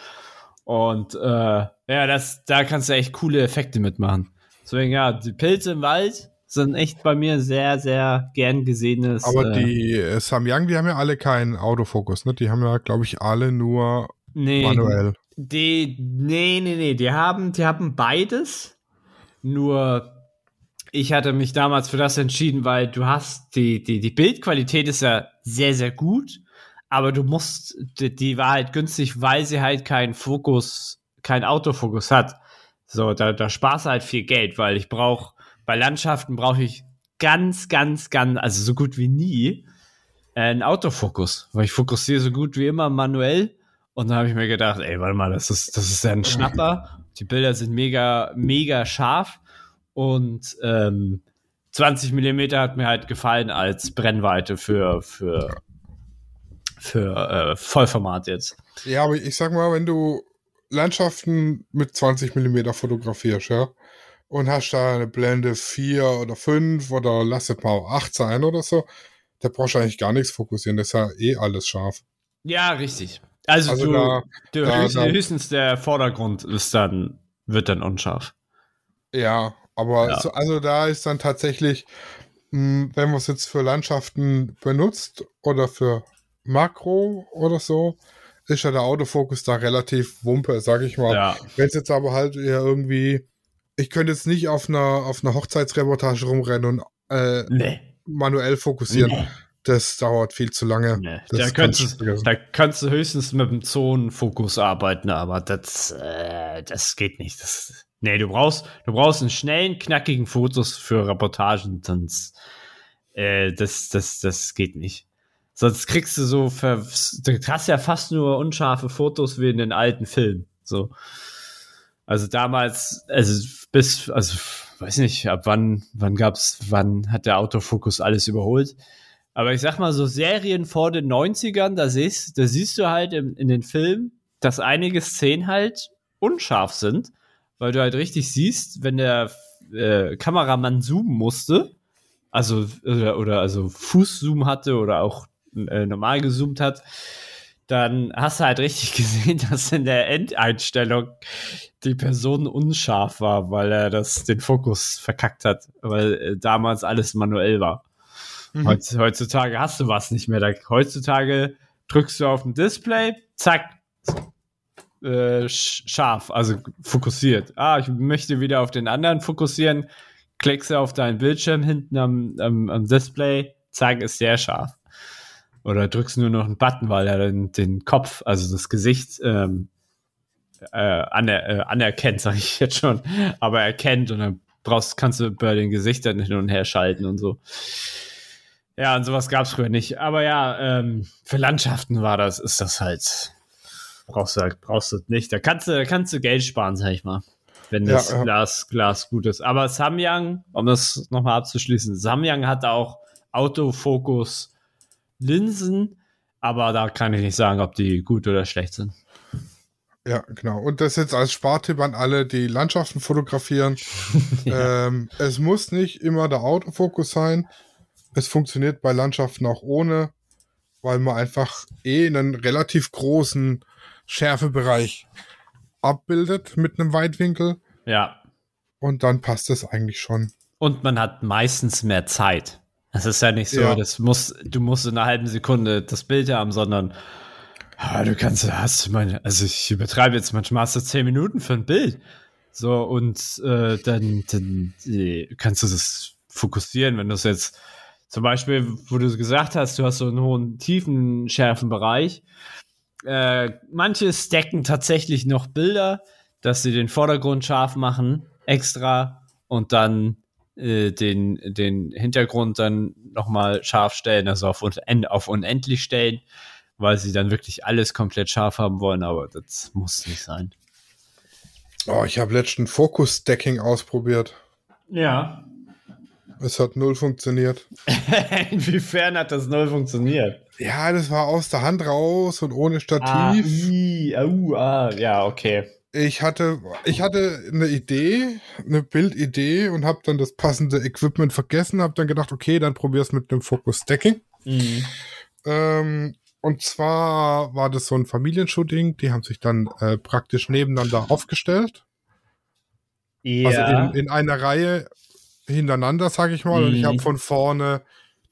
Und äh, ja, das, da kannst du echt coole Effekte mitmachen. Deswegen ja, die Pilze im Wald sind echt bei mir sehr, sehr gern gesehenes. Aber äh, die äh, Samyang, die haben ja alle keinen Autofokus, ne? Die haben ja, glaube ich, alle nur nee, manuell. Die, nee, nee, nee, die haben, die haben beides. Nur ich hatte mich damals für das entschieden, weil du hast die, die, die Bildqualität ist ja sehr, sehr gut, aber du musst, die, die war halt günstig, weil sie halt keinen Fokus, keinen Autofokus hat. So, da, da sparst du halt viel Geld, weil ich brauche, bei Landschaften brauche ich ganz, ganz, ganz, also so gut wie nie äh, einen Autofokus, weil ich fokussiere so gut wie immer manuell. Und dann habe ich mir gedacht, ey, warte mal, das ist, das ist ja ein Schnapper. Die Bilder sind mega, mega scharf. Und ähm, 20 mm hat mir halt gefallen als Brennweite für, für, für äh, Vollformat jetzt. Ja, aber ich sag mal, wenn du Landschaften mit 20 mm fotografierst, ja, und hast da eine Blende 4 oder 5 oder lass es mal 8 sein oder so, da brauchst du eigentlich gar nichts fokussieren, das ist ja eh alles scharf. Ja, richtig. Also, also du, da, du da, höchstens, da, höchstens der Vordergrund ist dann, wird dann unscharf. Ja, aber ja. so, also da ist dann tatsächlich, mh, hm, wenn man es jetzt für Landschaften benutzt oder für Makro oder so, ist ja der Autofokus da relativ wumpe, sag ich mal. Ja. Wenn es jetzt aber halt eher irgendwie, ich könnte jetzt nicht auf einer, auf einer Hochzeitsreportage rumrennen und äh, nee. manuell fokussieren. Nee. Das dauert viel zu lange. Nee, da, könntest, da kannst du höchstens mit dem Zonenfokus arbeiten, aber das, äh, das geht nicht. Das, Nee, du brauchst, du brauchst einen schnellen, knackigen Fotos für Reportagen, sonst äh, das, das, das geht nicht. Sonst kriegst du so, du hast ja fast nur unscharfe Fotos wie in den alten Filmen. So. Also damals, also bis, also weiß nicht, ab wann, wann gab's, wann hat der Autofokus alles überholt? Aber ich sag mal, so Serien vor den 90ern, da siehst, da siehst du halt in, in den Filmen, dass einige Szenen halt unscharf sind weil du halt richtig siehst, wenn der äh, Kameramann zoomen musste, also oder, oder also Fußzoom hatte oder auch äh, normal gezoomt hat, dann hast du halt richtig gesehen, dass in der Endeinstellung die Person unscharf war, weil er das den Fokus verkackt hat, weil äh, damals alles manuell war. Mhm. Heutzutage hast du was nicht mehr. Da, heutzutage drückst du auf ein Display, zack, äh, scharf, also fokussiert. Ah, ich möchte wieder auf den anderen fokussieren. Klickst du auf deinen Bildschirm hinten am, am, am Display, zack, ist sehr scharf. Oder drückst nur noch einen Button, weil er den, den Kopf, also das Gesicht ähm, äh, aner, äh, anerkennt, sage ich jetzt schon, aber erkennt und dann brauchst, kannst du bei den Gesichtern hin und her schalten und so. Ja, und sowas gab es früher nicht. Aber ja, ähm, für Landschaften war das, ist das halt brauchst du, brauchst du nicht. Da kannst du, kannst du Geld sparen, sag ich mal. wenn das ja, ja. Glas, Glas gut ist. Aber Samyang, um das nochmal abzuschließen, Samyang hat auch Autofokus Linsen, aber da kann ich nicht sagen, ob die gut oder schlecht sind. Ja, genau. Und das jetzt als Spartipp an alle, die Landschaften fotografieren. ja. ähm, es muss nicht immer der Autofokus sein. Es funktioniert bei Landschaften auch ohne, weil man einfach eh einen relativ großen Schärfebereich abbildet mit einem Weitwinkel. Ja. Und dann passt es eigentlich schon. Und man hat meistens mehr Zeit. Es ist ja nicht so, ja. das muss, du musst in einer halben Sekunde das Bild haben, sondern ah, du kannst, hast meine, also ich übertreibe jetzt, manchmal hast du zehn Minuten für ein Bild. So, und äh, dann, dann äh, kannst du das fokussieren, wenn du es jetzt zum Beispiel, wo du gesagt hast, du hast so einen hohen Tiefenschärfenbereich. Äh, manche stacken tatsächlich noch Bilder, dass sie den Vordergrund scharf machen, extra, und dann äh, den, den Hintergrund dann nochmal scharf stellen, also auf, auf unendlich stellen, weil sie dann wirklich alles komplett scharf haben wollen, aber das muss nicht sein. Oh, ich habe letztens Focus-Stacking ausprobiert. Ja. Es hat null funktioniert. Inwiefern hat das null funktioniert? Ja, das war aus der Hand raus und ohne Stativ. Ah, i, au, ah, ja, okay. Ich hatte, ich hatte eine Idee, eine Bildidee und habe dann das passende Equipment vergessen, habe dann gedacht, okay, dann probier's mit einem Focus Stacking. Mhm. Ähm, und zwar war das so ein Familienshooting, die haben sich dann äh, praktisch nebeneinander aufgestellt. Ja. Also in, in einer Reihe hintereinander, sag ich mal. Mhm. Und ich habe mhm. von vorne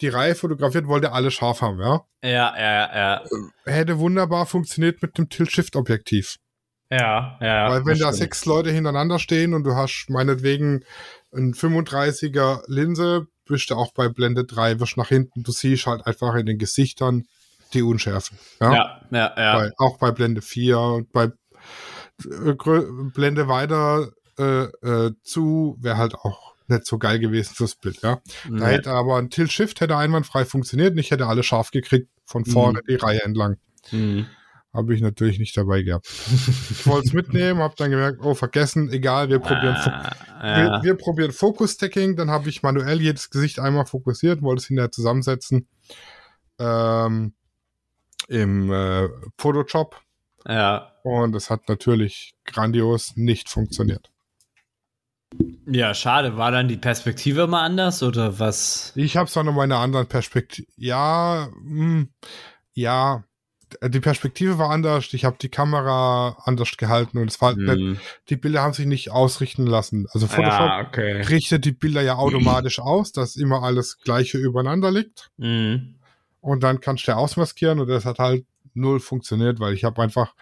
die Reihe fotografiert, wollte alle scharf haben, ja? Ja, ja, ja. Hätte wunderbar funktioniert mit dem Tilt-Shift-Objektiv. Ja, ja. Weil wenn da sechs Leute hintereinander stehen und du hast meinetwegen ein 35er Linse, bist du auch bei Blende 3, wirst nach hinten, du siehst halt einfach in den Gesichtern die Unschärfen. Ja, ja, ja. ja. Bei, auch bei Blende 4 und bei äh, Blende weiter äh, äh, zu wäre halt auch nicht so geil gewesen fürs Bild, ja. Nee. Da hätte aber ein Tilt-Shift hätte einwandfrei funktioniert und ich hätte alle scharf gekriegt von vorne mhm. die Reihe entlang. Mhm. Habe ich natürlich nicht dabei gehabt. ich wollte es mitnehmen, habe dann gemerkt, oh, vergessen, egal, wir probieren, ah, ja. wir, wir, probieren Focus-Stacking, dann habe ich manuell jedes Gesicht einmal fokussiert, wollte es hinterher zusammensetzen. Ähm, Im äh, Photoshop. Ja. Und es hat natürlich grandios nicht funktioniert. Ja, schade. War dann die Perspektive mal anders oder was? Ich habe es auch nochmal in einer anderen Perspektive. Ja, mh, hm, ja. Die Perspektive war anders. Ich habe die Kamera anders gehalten und es war hm. nicht, die Bilder haben sich nicht ausrichten lassen. Also Photoshop ja, okay. richtet die Bilder ja automatisch aus, dass immer alles gleiche übereinander liegt. Mhm. Und dann kannst du ausmaskieren und das hat halt null funktioniert, weil ich habe einfach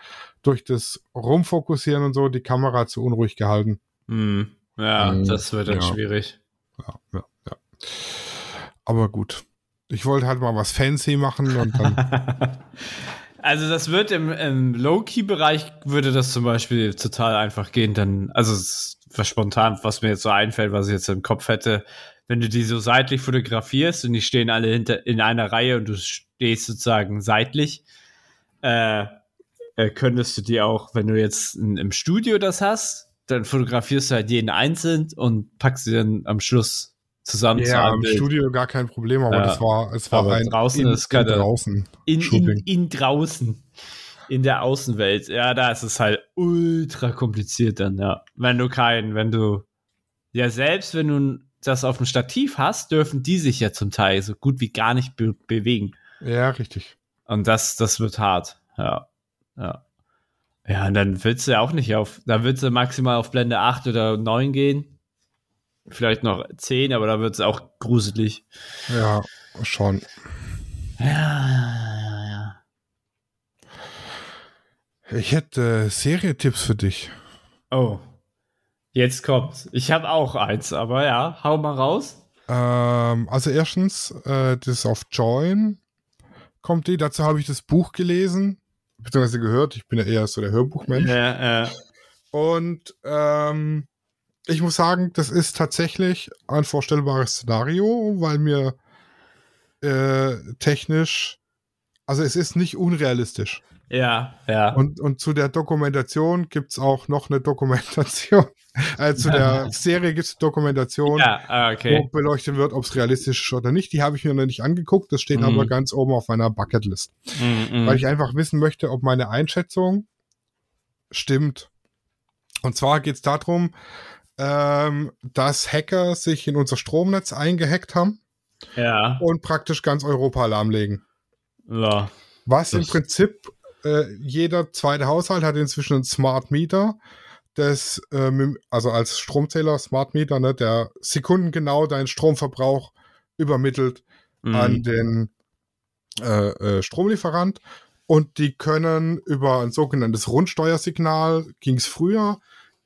durch das Rumfokussieren und so die Kamera zu unruhig gehalten. Mhm. Ja, ähm, das wird dann ja. schwierig. Ja, ja, ja. Aber gut. Ich wollte halt mal was fancy machen und dann. also das wird im, im Low-Key-Bereich würde das zum Beispiel total einfach gehen. Dann, also was spontan, was mir jetzt so einfällt, was ich jetzt im Kopf hätte, wenn du die so seitlich fotografierst und die stehen alle hinter in einer Reihe und du stehst sozusagen seitlich, äh, äh, könntest du die auch, wenn du jetzt in, im Studio das hast, dann fotografierst du halt jeden einzeln und packst sie dann am Schluss zusammen. Ja, im Bild. Studio gar kein Problem, aber ja, das war, es war rein draußen in, ist in draußen. In, in, in, draußen. In der Außenwelt. Ja, da ist es halt ultra kompliziert dann, ja. Wenn du keinen, wenn du, ja, selbst wenn du das auf dem Stativ hast, dürfen die sich ja zum Teil so gut wie gar nicht be bewegen. Ja, richtig. Und das, das wird hart. Ja. Ja. Ja, und dann willst du ja auch nicht auf, da willst du maximal auf Blende 8 oder 9 gehen. Vielleicht noch 10, aber da wird es auch gruselig. Ja, schon. Ja, ja, ja, ja. Ich hätte äh, Serietipps für dich. Oh. Jetzt kommt's. Ich habe auch eins, aber ja, hau mal raus. Ähm, also erstens, äh, das auf Join kommt die. Dazu habe ich das Buch gelesen beziehungsweise gehört. Ich bin ja eher so der Hörbuchmensch. Ja, ja. Und ähm, ich muss sagen, das ist tatsächlich ein vorstellbares Szenario, weil mir äh, technisch, also es ist nicht unrealistisch. Ja, ja. Und, und zu der Dokumentation gibt es auch noch eine Dokumentation. Also zu der Serie gibt es Dokumentation, ja, ah, okay. wo beleuchtet wird, ob es realistisch ist oder nicht. Die habe ich mir noch nicht angeguckt. Das steht mhm. aber ganz oben auf meiner Bucketlist. Mhm, weil ich einfach wissen möchte, ob meine Einschätzung stimmt. Und zwar geht es darum, ähm, dass Hacker sich in unser Stromnetz eingehackt haben ja. und praktisch ganz Europa lahmlegen. Ja. Was im Prinzip äh, jeder zweite Haushalt hat inzwischen einen Smart Meter, das, äh, also als Stromzähler, Smart Meter, ne, der sekundengenau deinen Stromverbrauch übermittelt mhm. an den äh, äh, Stromlieferant. Und die können über ein sogenanntes Rundsteuersignal, ging es früher,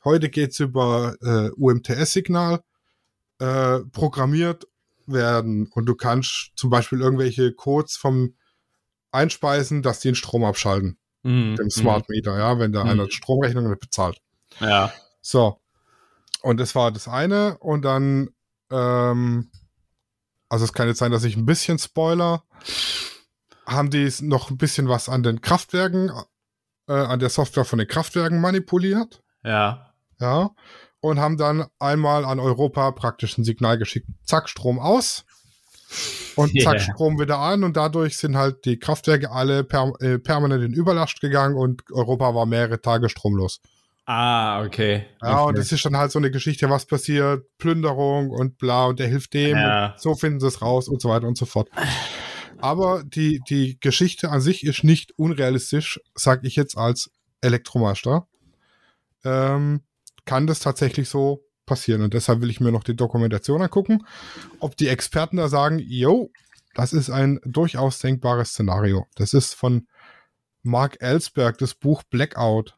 heute geht es über äh, UMTS-Signal, programmiert werden. Und du kannst zum Beispiel irgendwelche Codes vom einspeisen, dass die den Strom abschalten. Mhm. Dem Smart Meter, ja, wenn da mhm. einer Stromrechnung nicht bezahlt. Ja. So. Und das war das eine. Und dann, ähm, also es kann jetzt sein, dass ich ein bisschen spoiler, haben die noch ein bisschen was an den Kraftwerken, äh, an der Software von den Kraftwerken manipuliert. Ja. Ja. Und haben dann einmal an Europa praktisch ein Signal geschickt. Zack, Strom aus. Und zack, yeah. Strom wieder an und dadurch sind halt die Kraftwerke alle per, äh, permanent in Überlast gegangen und Europa war mehrere Tage stromlos. Ah, okay. Ja, okay. und es ist dann halt so eine Geschichte, was passiert, Plünderung und bla, und der hilft dem, ja. so finden sie es raus und so weiter und so fort. Aber die, die Geschichte an sich ist nicht unrealistisch, sag ich jetzt als Elektromeister. Ähm, kann das tatsächlich so passieren. Und deshalb will ich mir noch die Dokumentation angucken, ob die Experten da sagen, yo, das ist ein durchaus denkbares Szenario. Das ist von Mark Ellsberg, das Buch Blackout.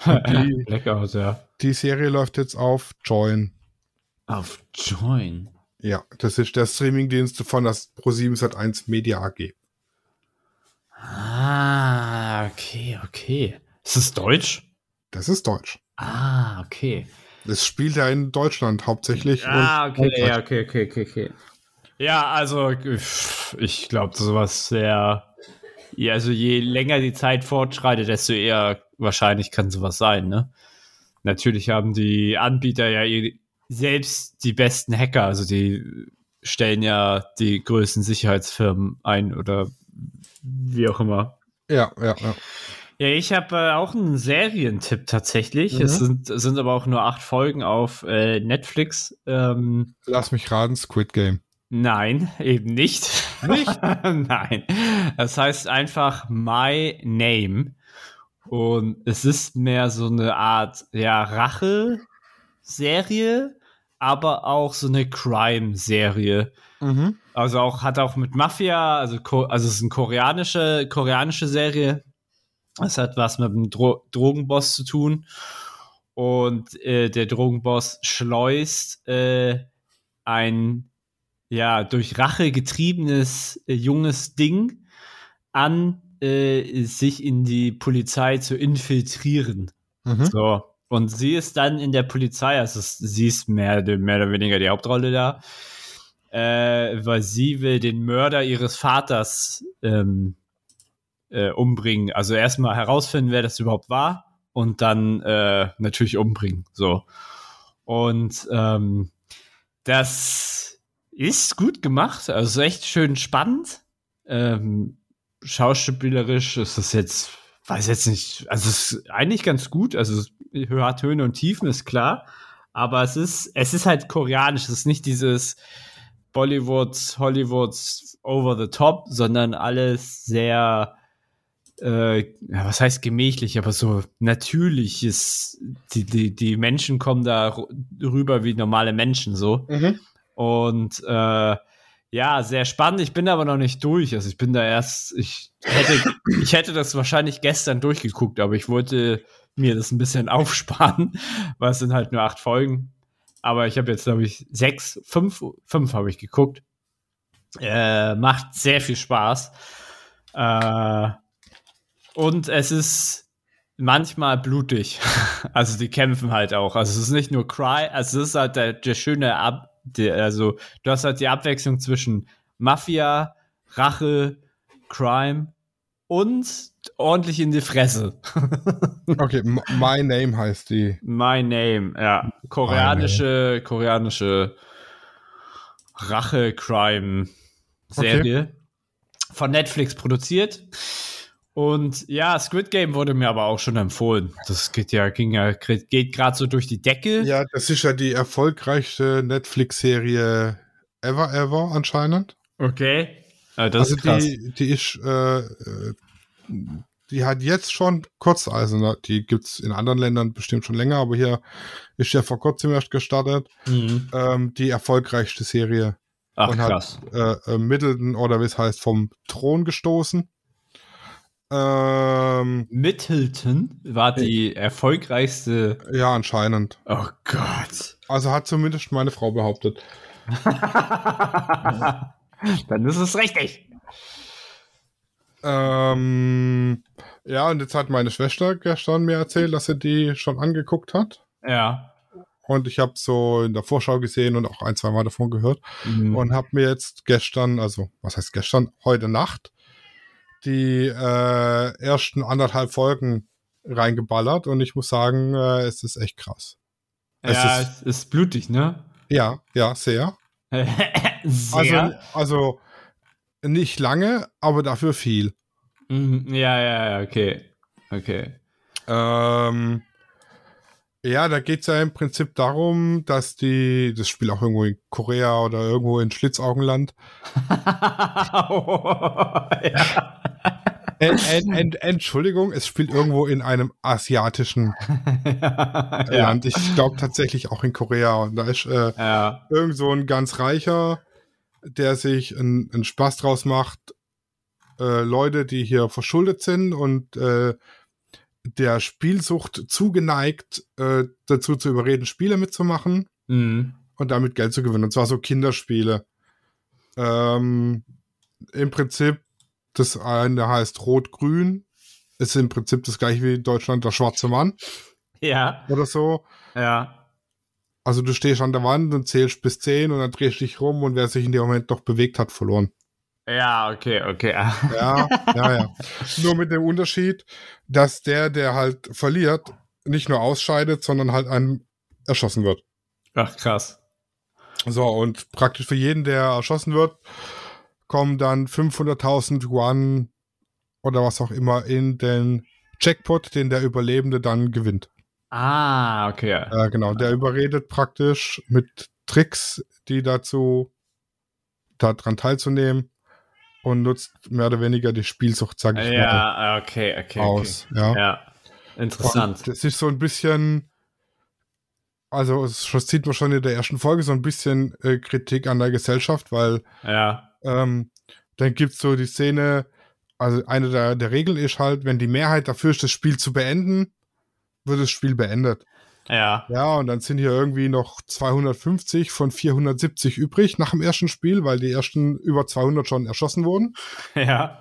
Die, Blackout, ja. Die Serie läuft jetzt auf Join. Auf Join? Ja, das ist der Streamingdienst von das Pro7 Sat1 Media AG. Ah, okay, okay. Ist das Deutsch? Das ist Deutsch. Ah, okay. Es spielt ja in Deutschland hauptsächlich. Ah, okay, ja, okay, okay, okay, okay. Ja, also ich glaube, sowas sehr. Ja, also je länger die Zeit fortschreitet, desto eher wahrscheinlich kann sowas sein, ne? Natürlich haben die Anbieter ja selbst die besten Hacker, also die stellen ja die größten Sicherheitsfirmen ein oder wie auch immer. Ja, ja, ja. Ja, ich habe äh, auch einen Serientipp tatsächlich. Mhm. Es sind, sind aber auch nur acht Folgen auf äh, Netflix. Ähm, Lass mich raten, Squid Game. Nein, eben nicht. Nicht? Nein. Das heißt einfach My Name. Und es ist mehr so eine Art, ja, Rache-Serie, aber auch so eine Crime-Serie. Mhm. Also auch, hat auch mit Mafia, also, also es ist eine koreanische, koreanische Serie es hat was mit dem Dro Drogenboss zu tun. Und äh, der Drogenboss schleust äh, ein ja durch Rache getriebenes äh, junges Ding an, äh, sich in die Polizei zu infiltrieren. Mhm. So. Und sie ist dann in der Polizei, also sie ist mehr, mehr oder weniger die Hauptrolle da, äh, weil sie will den Mörder ihres Vaters ähm, äh, umbringen. Also erstmal herausfinden, wer das überhaupt war und dann äh, natürlich umbringen. So. Und ähm, das ist gut gemacht, also echt schön spannend. Ähm, schauspielerisch ist das jetzt, weiß jetzt nicht, also es ist eigentlich ganz gut, also hat Höhen und Tiefen, ist klar. Aber es ist, es ist halt koreanisch, es ist nicht dieses Bollywood, Hollywoods over the top, sondern alles sehr äh, was heißt gemächlich, aber so natürlich ist, die, die, die Menschen kommen da rüber wie normale Menschen so. Mhm. Und äh, ja, sehr spannend. Ich bin aber noch nicht durch. Also ich bin da erst, ich hätte, ich hätte das wahrscheinlich gestern durchgeguckt, aber ich wollte mir das ein bisschen aufsparen, weil es sind halt nur acht Folgen. Aber ich habe jetzt, glaube ich, sechs, fünf, fünf habe ich geguckt. Äh, macht sehr viel Spaß. Äh, und es ist manchmal blutig. Also die kämpfen halt auch. Also es ist nicht nur Cry, also es ist halt der, der schöne Ab, der, also du hast halt die Abwechslung zwischen Mafia, Rache, Crime und ordentlich in die Fresse. okay, My Name heißt die. My Name, ja. Koreanische, koreanische Rache-Crime-Serie. Okay. Von Netflix produziert. Und ja, Squid Game wurde mir aber auch schon empfohlen. Das geht ja, ging ja, geht gerade so durch die Decke. Ja, das ist ja die erfolgreichste Netflix-Serie ever, ever anscheinend. Okay. Ah, also die, die ist, äh, äh, die hat jetzt schon Kurzeisen. Ne? Die gibt es in anderen Ländern bestimmt schon länger, aber hier ist ja vor kurzem erst gestartet. Mhm. Ähm, die erfolgreichste Serie. Ach, und krass. hat äh, äh, Middleton oder wie es heißt, vom Thron gestoßen. Ähm, Middleton war die erfolgreichste. Ja, anscheinend. Oh Gott. Also hat zumindest meine Frau behauptet. Dann ist es richtig. Ähm, ja, und jetzt hat meine Schwester gestern mir erzählt, dass sie die schon angeguckt hat. Ja. Und ich habe so in der Vorschau gesehen und auch ein, zwei Mal davon gehört. Mhm. Und habe mir jetzt gestern, also was heißt gestern, heute Nacht, die äh, ersten anderthalb Folgen reingeballert und ich muss sagen, äh, es ist echt krass. Es ja, ist, es ist blutig, ne? Ja, ja, sehr. sehr. Also, also nicht lange, aber dafür viel. Mhm, ja, ja, ja, okay. Okay. Ähm, ja, da geht es ja im Prinzip darum, dass die, das Spiel auch irgendwo in Korea oder irgendwo in Schlitzaugenland. oh, ja. Ent, ent, ent, Entschuldigung, es spielt irgendwo in einem asiatischen ja, Land. Ich glaube tatsächlich auch in Korea. Und da ist äh, ja. irgend so ein ganz reicher, der sich einen Spaß draus macht. Äh, Leute, die hier verschuldet sind und äh, der Spielsucht zugeneigt, äh, dazu zu überreden, Spiele mitzumachen mhm. und damit Geld zu gewinnen. Und zwar so Kinderspiele. Ähm, Im Prinzip das eine heißt Rot-Grün. Ist im Prinzip das gleiche wie in Deutschland der schwarze Mann. Ja. Oder so. Ja. Also du stehst an der Wand und zählst bis 10 und dann drehst du dich rum und wer sich in dem Moment doch bewegt hat, verloren. Ja, okay, okay. Ja, ja, ja. Nur mit dem Unterschied, dass der, der halt verliert, nicht nur ausscheidet, sondern halt einem erschossen wird. Ach, krass. So, und praktisch für jeden, der erschossen wird, kommen dann 500.000 Yuan oder was auch immer in den Jackpot, den der Überlebende dann gewinnt. Ah, okay. Ja, genau. Der überredet praktisch mit Tricks, die dazu daran teilzunehmen und nutzt mehr oder weniger die Spielsucht, sag ich ja, mal. Ja, okay, okay. Aus. Okay. Ja. ja, interessant. Und das ist so ein bisschen, also es sieht man schon in der ersten Folge so ein bisschen äh, Kritik an der Gesellschaft, weil ja. Ähm, dann gibt es so die Szene, also eine der, der Regeln ist halt, wenn die Mehrheit dafür ist, das Spiel zu beenden, wird das Spiel beendet. Ja. Ja, und dann sind hier irgendwie noch 250 von 470 übrig nach dem ersten Spiel, weil die ersten über 200 schon erschossen wurden. Ja.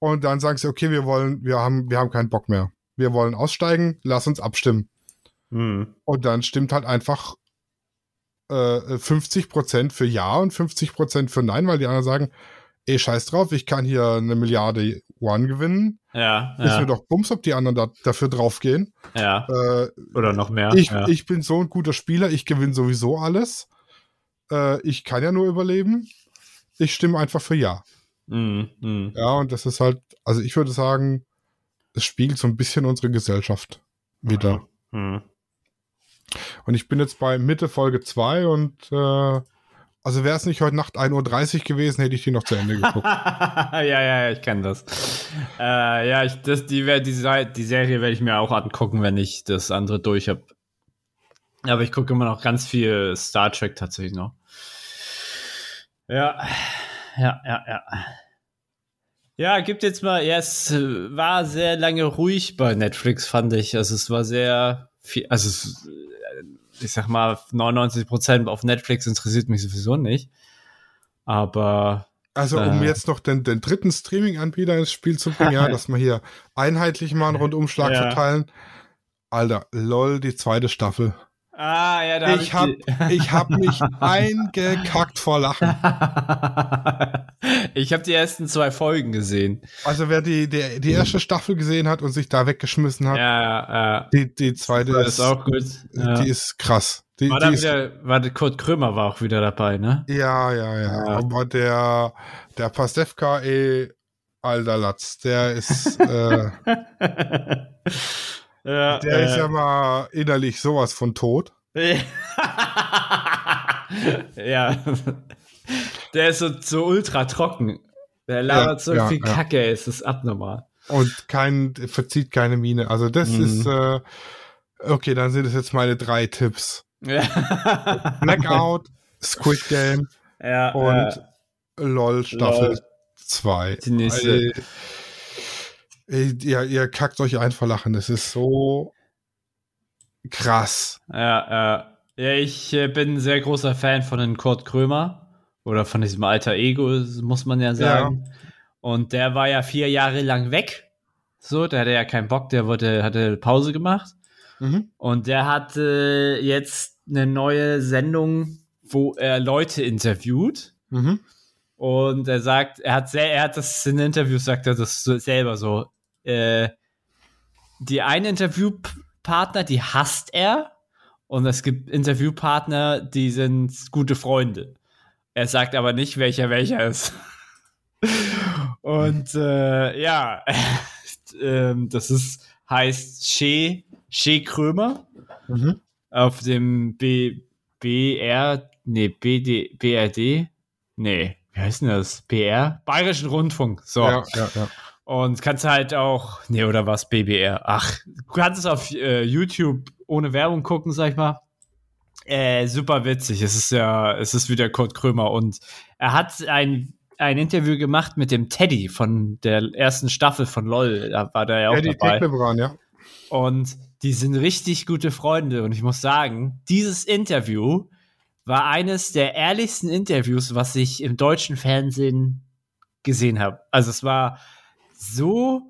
Und dann sagen sie, okay, wir wollen, wir haben, wir haben keinen Bock mehr. Wir wollen aussteigen, lass uns abstimmen. Hm. Und dann stimmt halt einfach äh, 50% für Ja und 50% für Nein, weil die anderen sagen, ey, scheiß drauf, ich kann hier eine Milliarde One gewinnen. Ja. Ist ja. mir doch Bums, ob die anderen da, dafür draufgehen. Ja. Äh, Oder noch mehr. Ich, ja. ich bin so ein guter Spieler, ich gewinne sowieso alles. Äh, ich kann ja nur überleben. Ich stimme einfach für Ja. Mhm, mh. Ja, und das ist halt, also ich würde sagen, es spiegelt so ein bisschen unsere Gesellschaft wieder. Mhm. Und ich bin jetzt bei Mitte Folge 2 und äh, also wäre es nicht heute Nacht 1.30 Uhr gewesen, hätte ich die noch zu Ende geguckt. ja, ja, ich kenne das. Äh, ja, ich, das, die, die, die Serie werde ich mir auch angucken, wenn ich das andere durch habe. Aber ich gucke immer noch ganz viel Star Trek tatsächlich noch. Ja, ja, ja, ja. Ja, gibt jetzt mal, ja, es war sehr lange ruhig bei Netflix, fand ich. Also es war sehr viel, also es, ich sag mal, 99 Prozent auf Netflix interessiert mich sowieso nicht. Aber. Also, um äh, jetzt noch den, den dritten Streaming-Anbieter ins Spiel zu bringen, ja, dass wir hier einheitlich mal einen Rundumschlag ja. verteilen. Alter, lol, die zweite Staffel. Ah, ja, da ich habe ich hab mich eingekackt vor Lachen. ich habe die ersten zwei Folgen gesehen. Also wer die, die, die erste Staffel gesehen hat und sich da weggeschmissen hat, ja, ja. Die, die zweite das ist, auch gut. Ja. Die ist krass. Die, war, die ist, wieder, war Kurt Krömer war auch wieder dabei, ne? Ja, ja, ja. ja. Aber der, der Pastewka, eh, alter Latz, der ist, äh, ja, der äh, ist ja mal innerlich sowas von tot. ja. Der ist so, so ultra trocken. Der labert ja, so ja, viel Kacke, es ist abnormal. Und kein, verzieht keine Miene. Also das mhm. ist, äh, okay, dann sind es jetzt meine drei Tipps. Blackout, Squid Game und LOL Staffel 2. Die nächste. Ihr, ihr kackt euch einfach lachen. Das ist so krass. Ja, ja. Ja, ich äh, bin ein sehr großer Fan von den Kurt Krömer. Oder von diesem alter Ego, muss man ja sagen. Ja. Und der war ja vier Jahre lang weg. So, der hatte ja keinen Bock, der wurde, hatte Pause gemacht. Mhm. Und der hatte jetzt eine neue Sendung, wo er Leute interviewt. Mhm. Und er sagt, er hat sehr, er hat das in Interviews sagt er das selber so. Äh, die einen Interviewpartner, die hasst er. Und es gibt Interviewpartner, die sind gute Freunde. Er sagt aber nicht, welcher welcher ist. Und äh, ja, äh, das ist heißt Shea, Shea Krömer mhm. auf dem B, BR, nee, BD, BRD, nee, wie heißt denn das? BR? Bayerischen Rundfunk. So. Ja, ja, ja. Und kannst halt auch, nee, oder was, BBR? Ach, du kannst es auf äh, YouTube ohne Werbung gucken, sag ich mal. Äh, super witzig. Es ist ja, es ist wieder Kurt Krömer und er hat ein, ein Interview gemacht mit dem Teddy von der ersten Staffel von LOL. Da war der ja auch Teddy dabei. Tecklebrand, ja. Und die sind richtig gute Freunde und ich muss sagen, dieses Interview war eines der ehrlichsten Interviews, was ich im deutschen Fernsehen gesehen habe. Also es war so,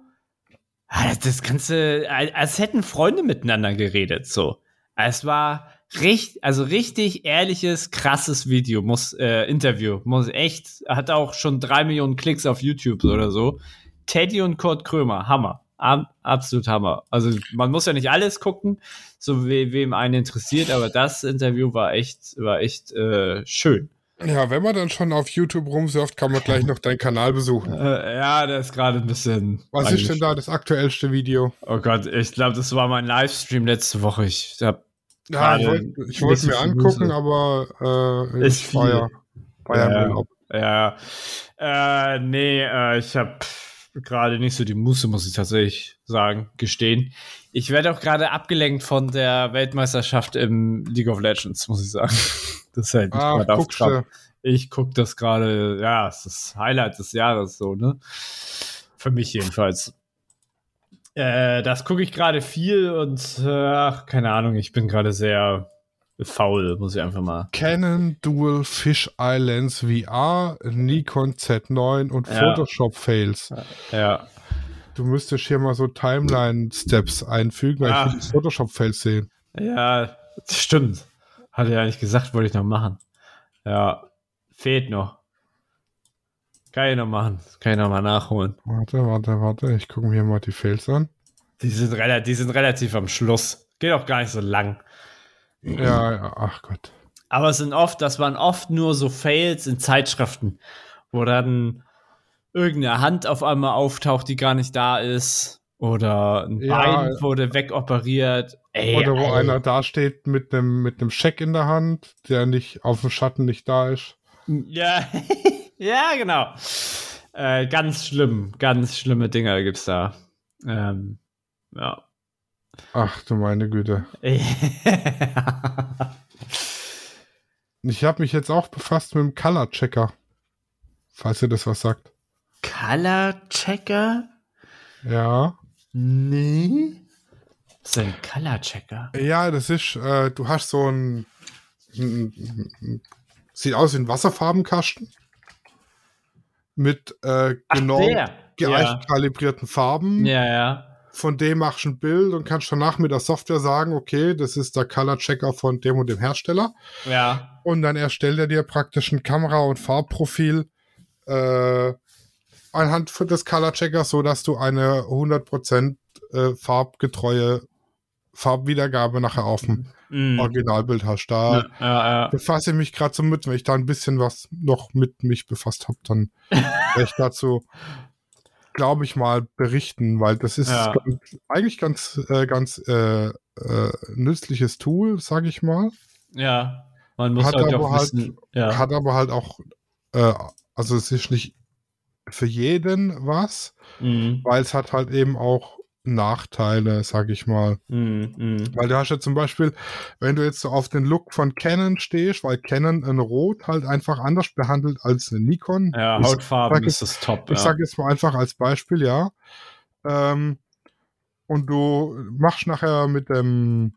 ah, das Ganze, als hätten Freunde miteinander geredet, so. Es war richtig, also richtig ehrliches, krasses Video, muss, äh, Interview, muss echt, hat auch schon drei Millionen Klicks auf YouTube oder so. Teddy und Kurt Krömer, Hammer. Ab, absolut Hammer. Also man muss ja nicht alles gucken, so we, wem einen interessiert, aber das Interview war echt, war echt äh, schön. Ja, wenn man dann schon auf YouTube rumsurft, kann man gleich noch deinen Kanal besuchen. Äh, ja, der ist gerade ein bisschen. Was ist denn da das aktuellste Video? Oh Gott, ich glaube, das war mein Livestream letzte Woche. Ich habe ja, ich wollte wollt mir angucken, aber äh, ich war ja, war ja, Urlaub. Ja, äh, nee, äh, ich habe gerade nicht so die Muße, muss ich tatsächlich sagen, gestehen. Ich werde auch gerade abgelenkt von der Weltmeisterschaft im League of Legends, muss ich sagen. Das ist halt nicht ah, gerade auf Ich gucke das gerade, ja, es ist das Highlight des Jahres so, ne? Für mich jedenfalls. Äh, das gucke ich gerade viel und äh, ach, keine Ahnung, ich bin gerade sehr faul, muss ich einfach mal. Canon Dual Fish Islands VR, Nikon Z9 und ja. Photoshop Fails. Ja. Du müsstest hier mal so Timeline-Steps einfügen, weil ach. ich will die Photoshop Fails sehen. Ja, stimmt. Hatte ja nicht gesagt, wollte ich noch machen. Ja, fehlt noch. Kann ich noch machen. Kann ich noch mal nachholen. Warte, warte, warte. Ich gucke mir mal die Fails an. Die sind, relativ, die sind relativ am Schluss. Geht auch gar nicht so lang. Ja, ja, ach Gott. Aber es sind oft, das waren oft nur so Fails in Zeitschriften, wo dann irgendeine Hand auf einmal auftaucht, die gar nicht da ist. Oder ein ja, Bein wurde wegoperiert. Ey, oder wo ey. einer dasteht mit einem mit Scheck in der Hand, der nicht auf dem Schatten nicht da ist. Ja, Ja, genau. Äh, ganz schlimm, ganz schlimme Dinger gibt's da. Ähm, ja. Ach du meine Güte. ich habe mich jetzt auch befasst mit dem Color Checker. Falls ihr das was sagt. Color Checker? Ja. Nee. Was ist ein Color Checker? Ja, das ist, äh, du hast so ein, sieht aus wie ein Wasserfarbenkasten mit äh, genau Ach, gleich ja. kalibrierten Farben. Ja, ja. von dem machst du ein Bild und kannst danach mit der Software sagen, okay, das ist der Color Checker von dem und dem Hersteller. Ja. Und dann erstellt er dir praktisch ein Kamera- und Farbprofil äh, anhand des Color Checkers, so dass du eine 100% äh, farbgetreue Farbwiedergabe nachher auf dem mm. Originalbild hast. Da ja, ja, ja. befasse ich mich gerade so mit, wenn ich da ein bisschen was noch mit mich befasst habe, dann werde ich dazu glaube ich mal, berichten, weil das ist ganz, eigentlich ganz, äh, ganz äh, äh, nützliches Tool, sage ich mal. Ja, man muss hat halt aber halt, wissen, hat aber halt auch, äh, also es ist nicht für jeden was, mhm. weil es hat halt eben auch Nachteile, sag ich mal. Mm, mm. Weil du hast ja zum Beispiel, wenn du jetzt so auf den Look von Canon stehst, weil Canon ein Rot halt einfach anders behandelt als eine Nikon. Ja, Hautfarben ist das top. Ich ja. sage jetzt mal einfach als Beispiel, ja. Ähm, und du machst nachher mit dem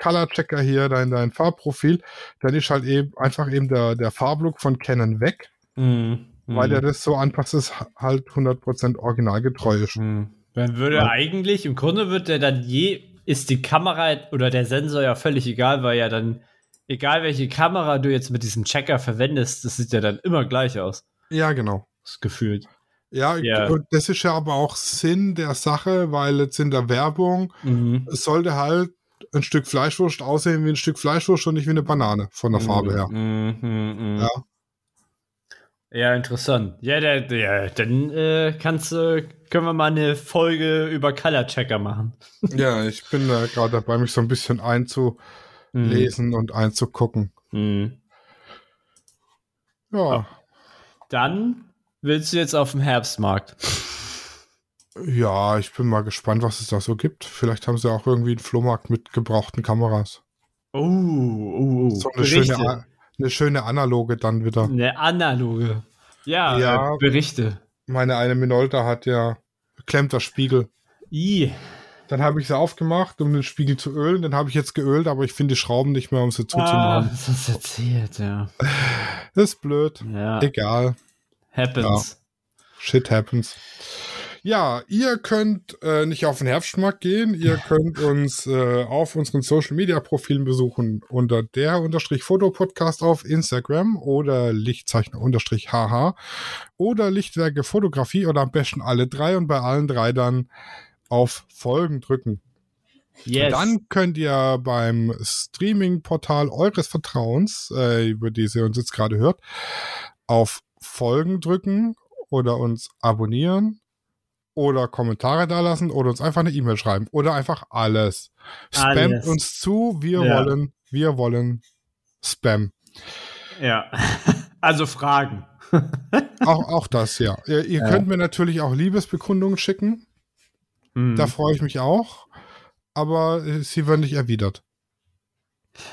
Color Checker hier dein, dein Farbprofil, dann ist halt eben einfach eben der, der Farblook von Canon weg. Mm, weil er das so anpasst, es halt 100% originalgetreu ist. Man würde ja. eigentlich, im Grunde wird der dann je, ist die Kamera oder der Sensor ja völlig egal, weil ja dann, egal welche Kamera du jetzt mit diesem Checker verwendest, das sieht ja dann immer gleich aus. Ja, genau. Das gefühlt. Ja, yeah. das ist ja aber auch Sinn der Sache, weil jetzt in der Werbung, mhm. es sollte halt ein Stück Fleischwurst aussehen wie ein Stück Fleischwurst und nicht wie eine Banane von der mhm. Farbe her. Mhm, mhm, mhm. ja. Ja, interessant. Ja, der, der, dann äh, kannst du, können wir mal eine Folge über Color Checker machen. ja, ich bin da gerade dabei, mich so ein bisschen einzulesen mm. und einzugucken. Mm. Ja. Dann willst du jetzt auf dem Herbstmarkt. Ja, ich bin mal gespannt, was es da so gibt. Vielleicht haben sie auch irgendwie einen Flohmarkt mit gebrauchten Kameras. Oh, oh, oh. So eine schöne, eine schöne analoge dann wieder. Eine analoge. Ja, ja äh, Berichte. Meine eine Minolta hat ja klemmter Spiegel. I. Dann habe ich sie aufgemacht, um den Spiegel zu ölen. Den habe ich jetzt geölt, aber ich finde die Schrauben nicht mehr, um sie zuzumachen. Ah, das ist erzählt, ja. Das ist blöd. Ja. Egal. Happens. Ja. Shit happens. Ja, ihr könnt äh, nicht auf den Herbstmarkt gehen. Ihr könnt uns äh, auf unseren Social Media Profilen besuchen unter der unterstrich Fotopodcast auf Instagram oder Lichtzeichner unterstrich HH oder Lichtwerke Fotografie oder am besten alle drei und bei allen drei dann auf Folgen drücken. Yes. Dann könnt ihr beim Streaming-Portal eures Vertrauens, äh, über die ihr uns jetzt gerade hört, auf Folgen drücken oder uns abonnieren oder Kommentare da lassen oder uns einfach eine E-Mail schreiben oder einfach alles. alles. Spamt uns zu, wir ja. wollen, wir wollen Spam. Ja, also Fragen. auch, auch das, ja. Ihr, ihr ja. könnt mir natürlich auch Liebesbekundungen schicken. Mhm. Da freue ich mich auch. Aber äh, sie werden nicht erwidert.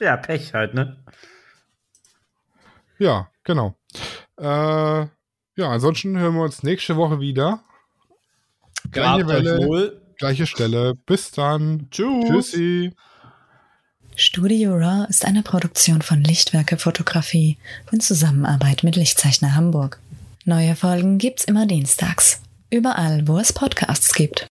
ja, Pech halt, ne? Ja, genau. Äh, ja, ansonsten hören wir uns nächste Woche wieder. Gleiche Welle, gleiche Stelle. Bis dann. Tschüss. Tschüssi. Studio Raw ist eine Produktion von Lichtwerke Fotografie in Zusammenarbeit mit Lichtzeichner Hamburg. Neue Folgen gibt's immer dienstags. Überall, wo es Podcasts gibt.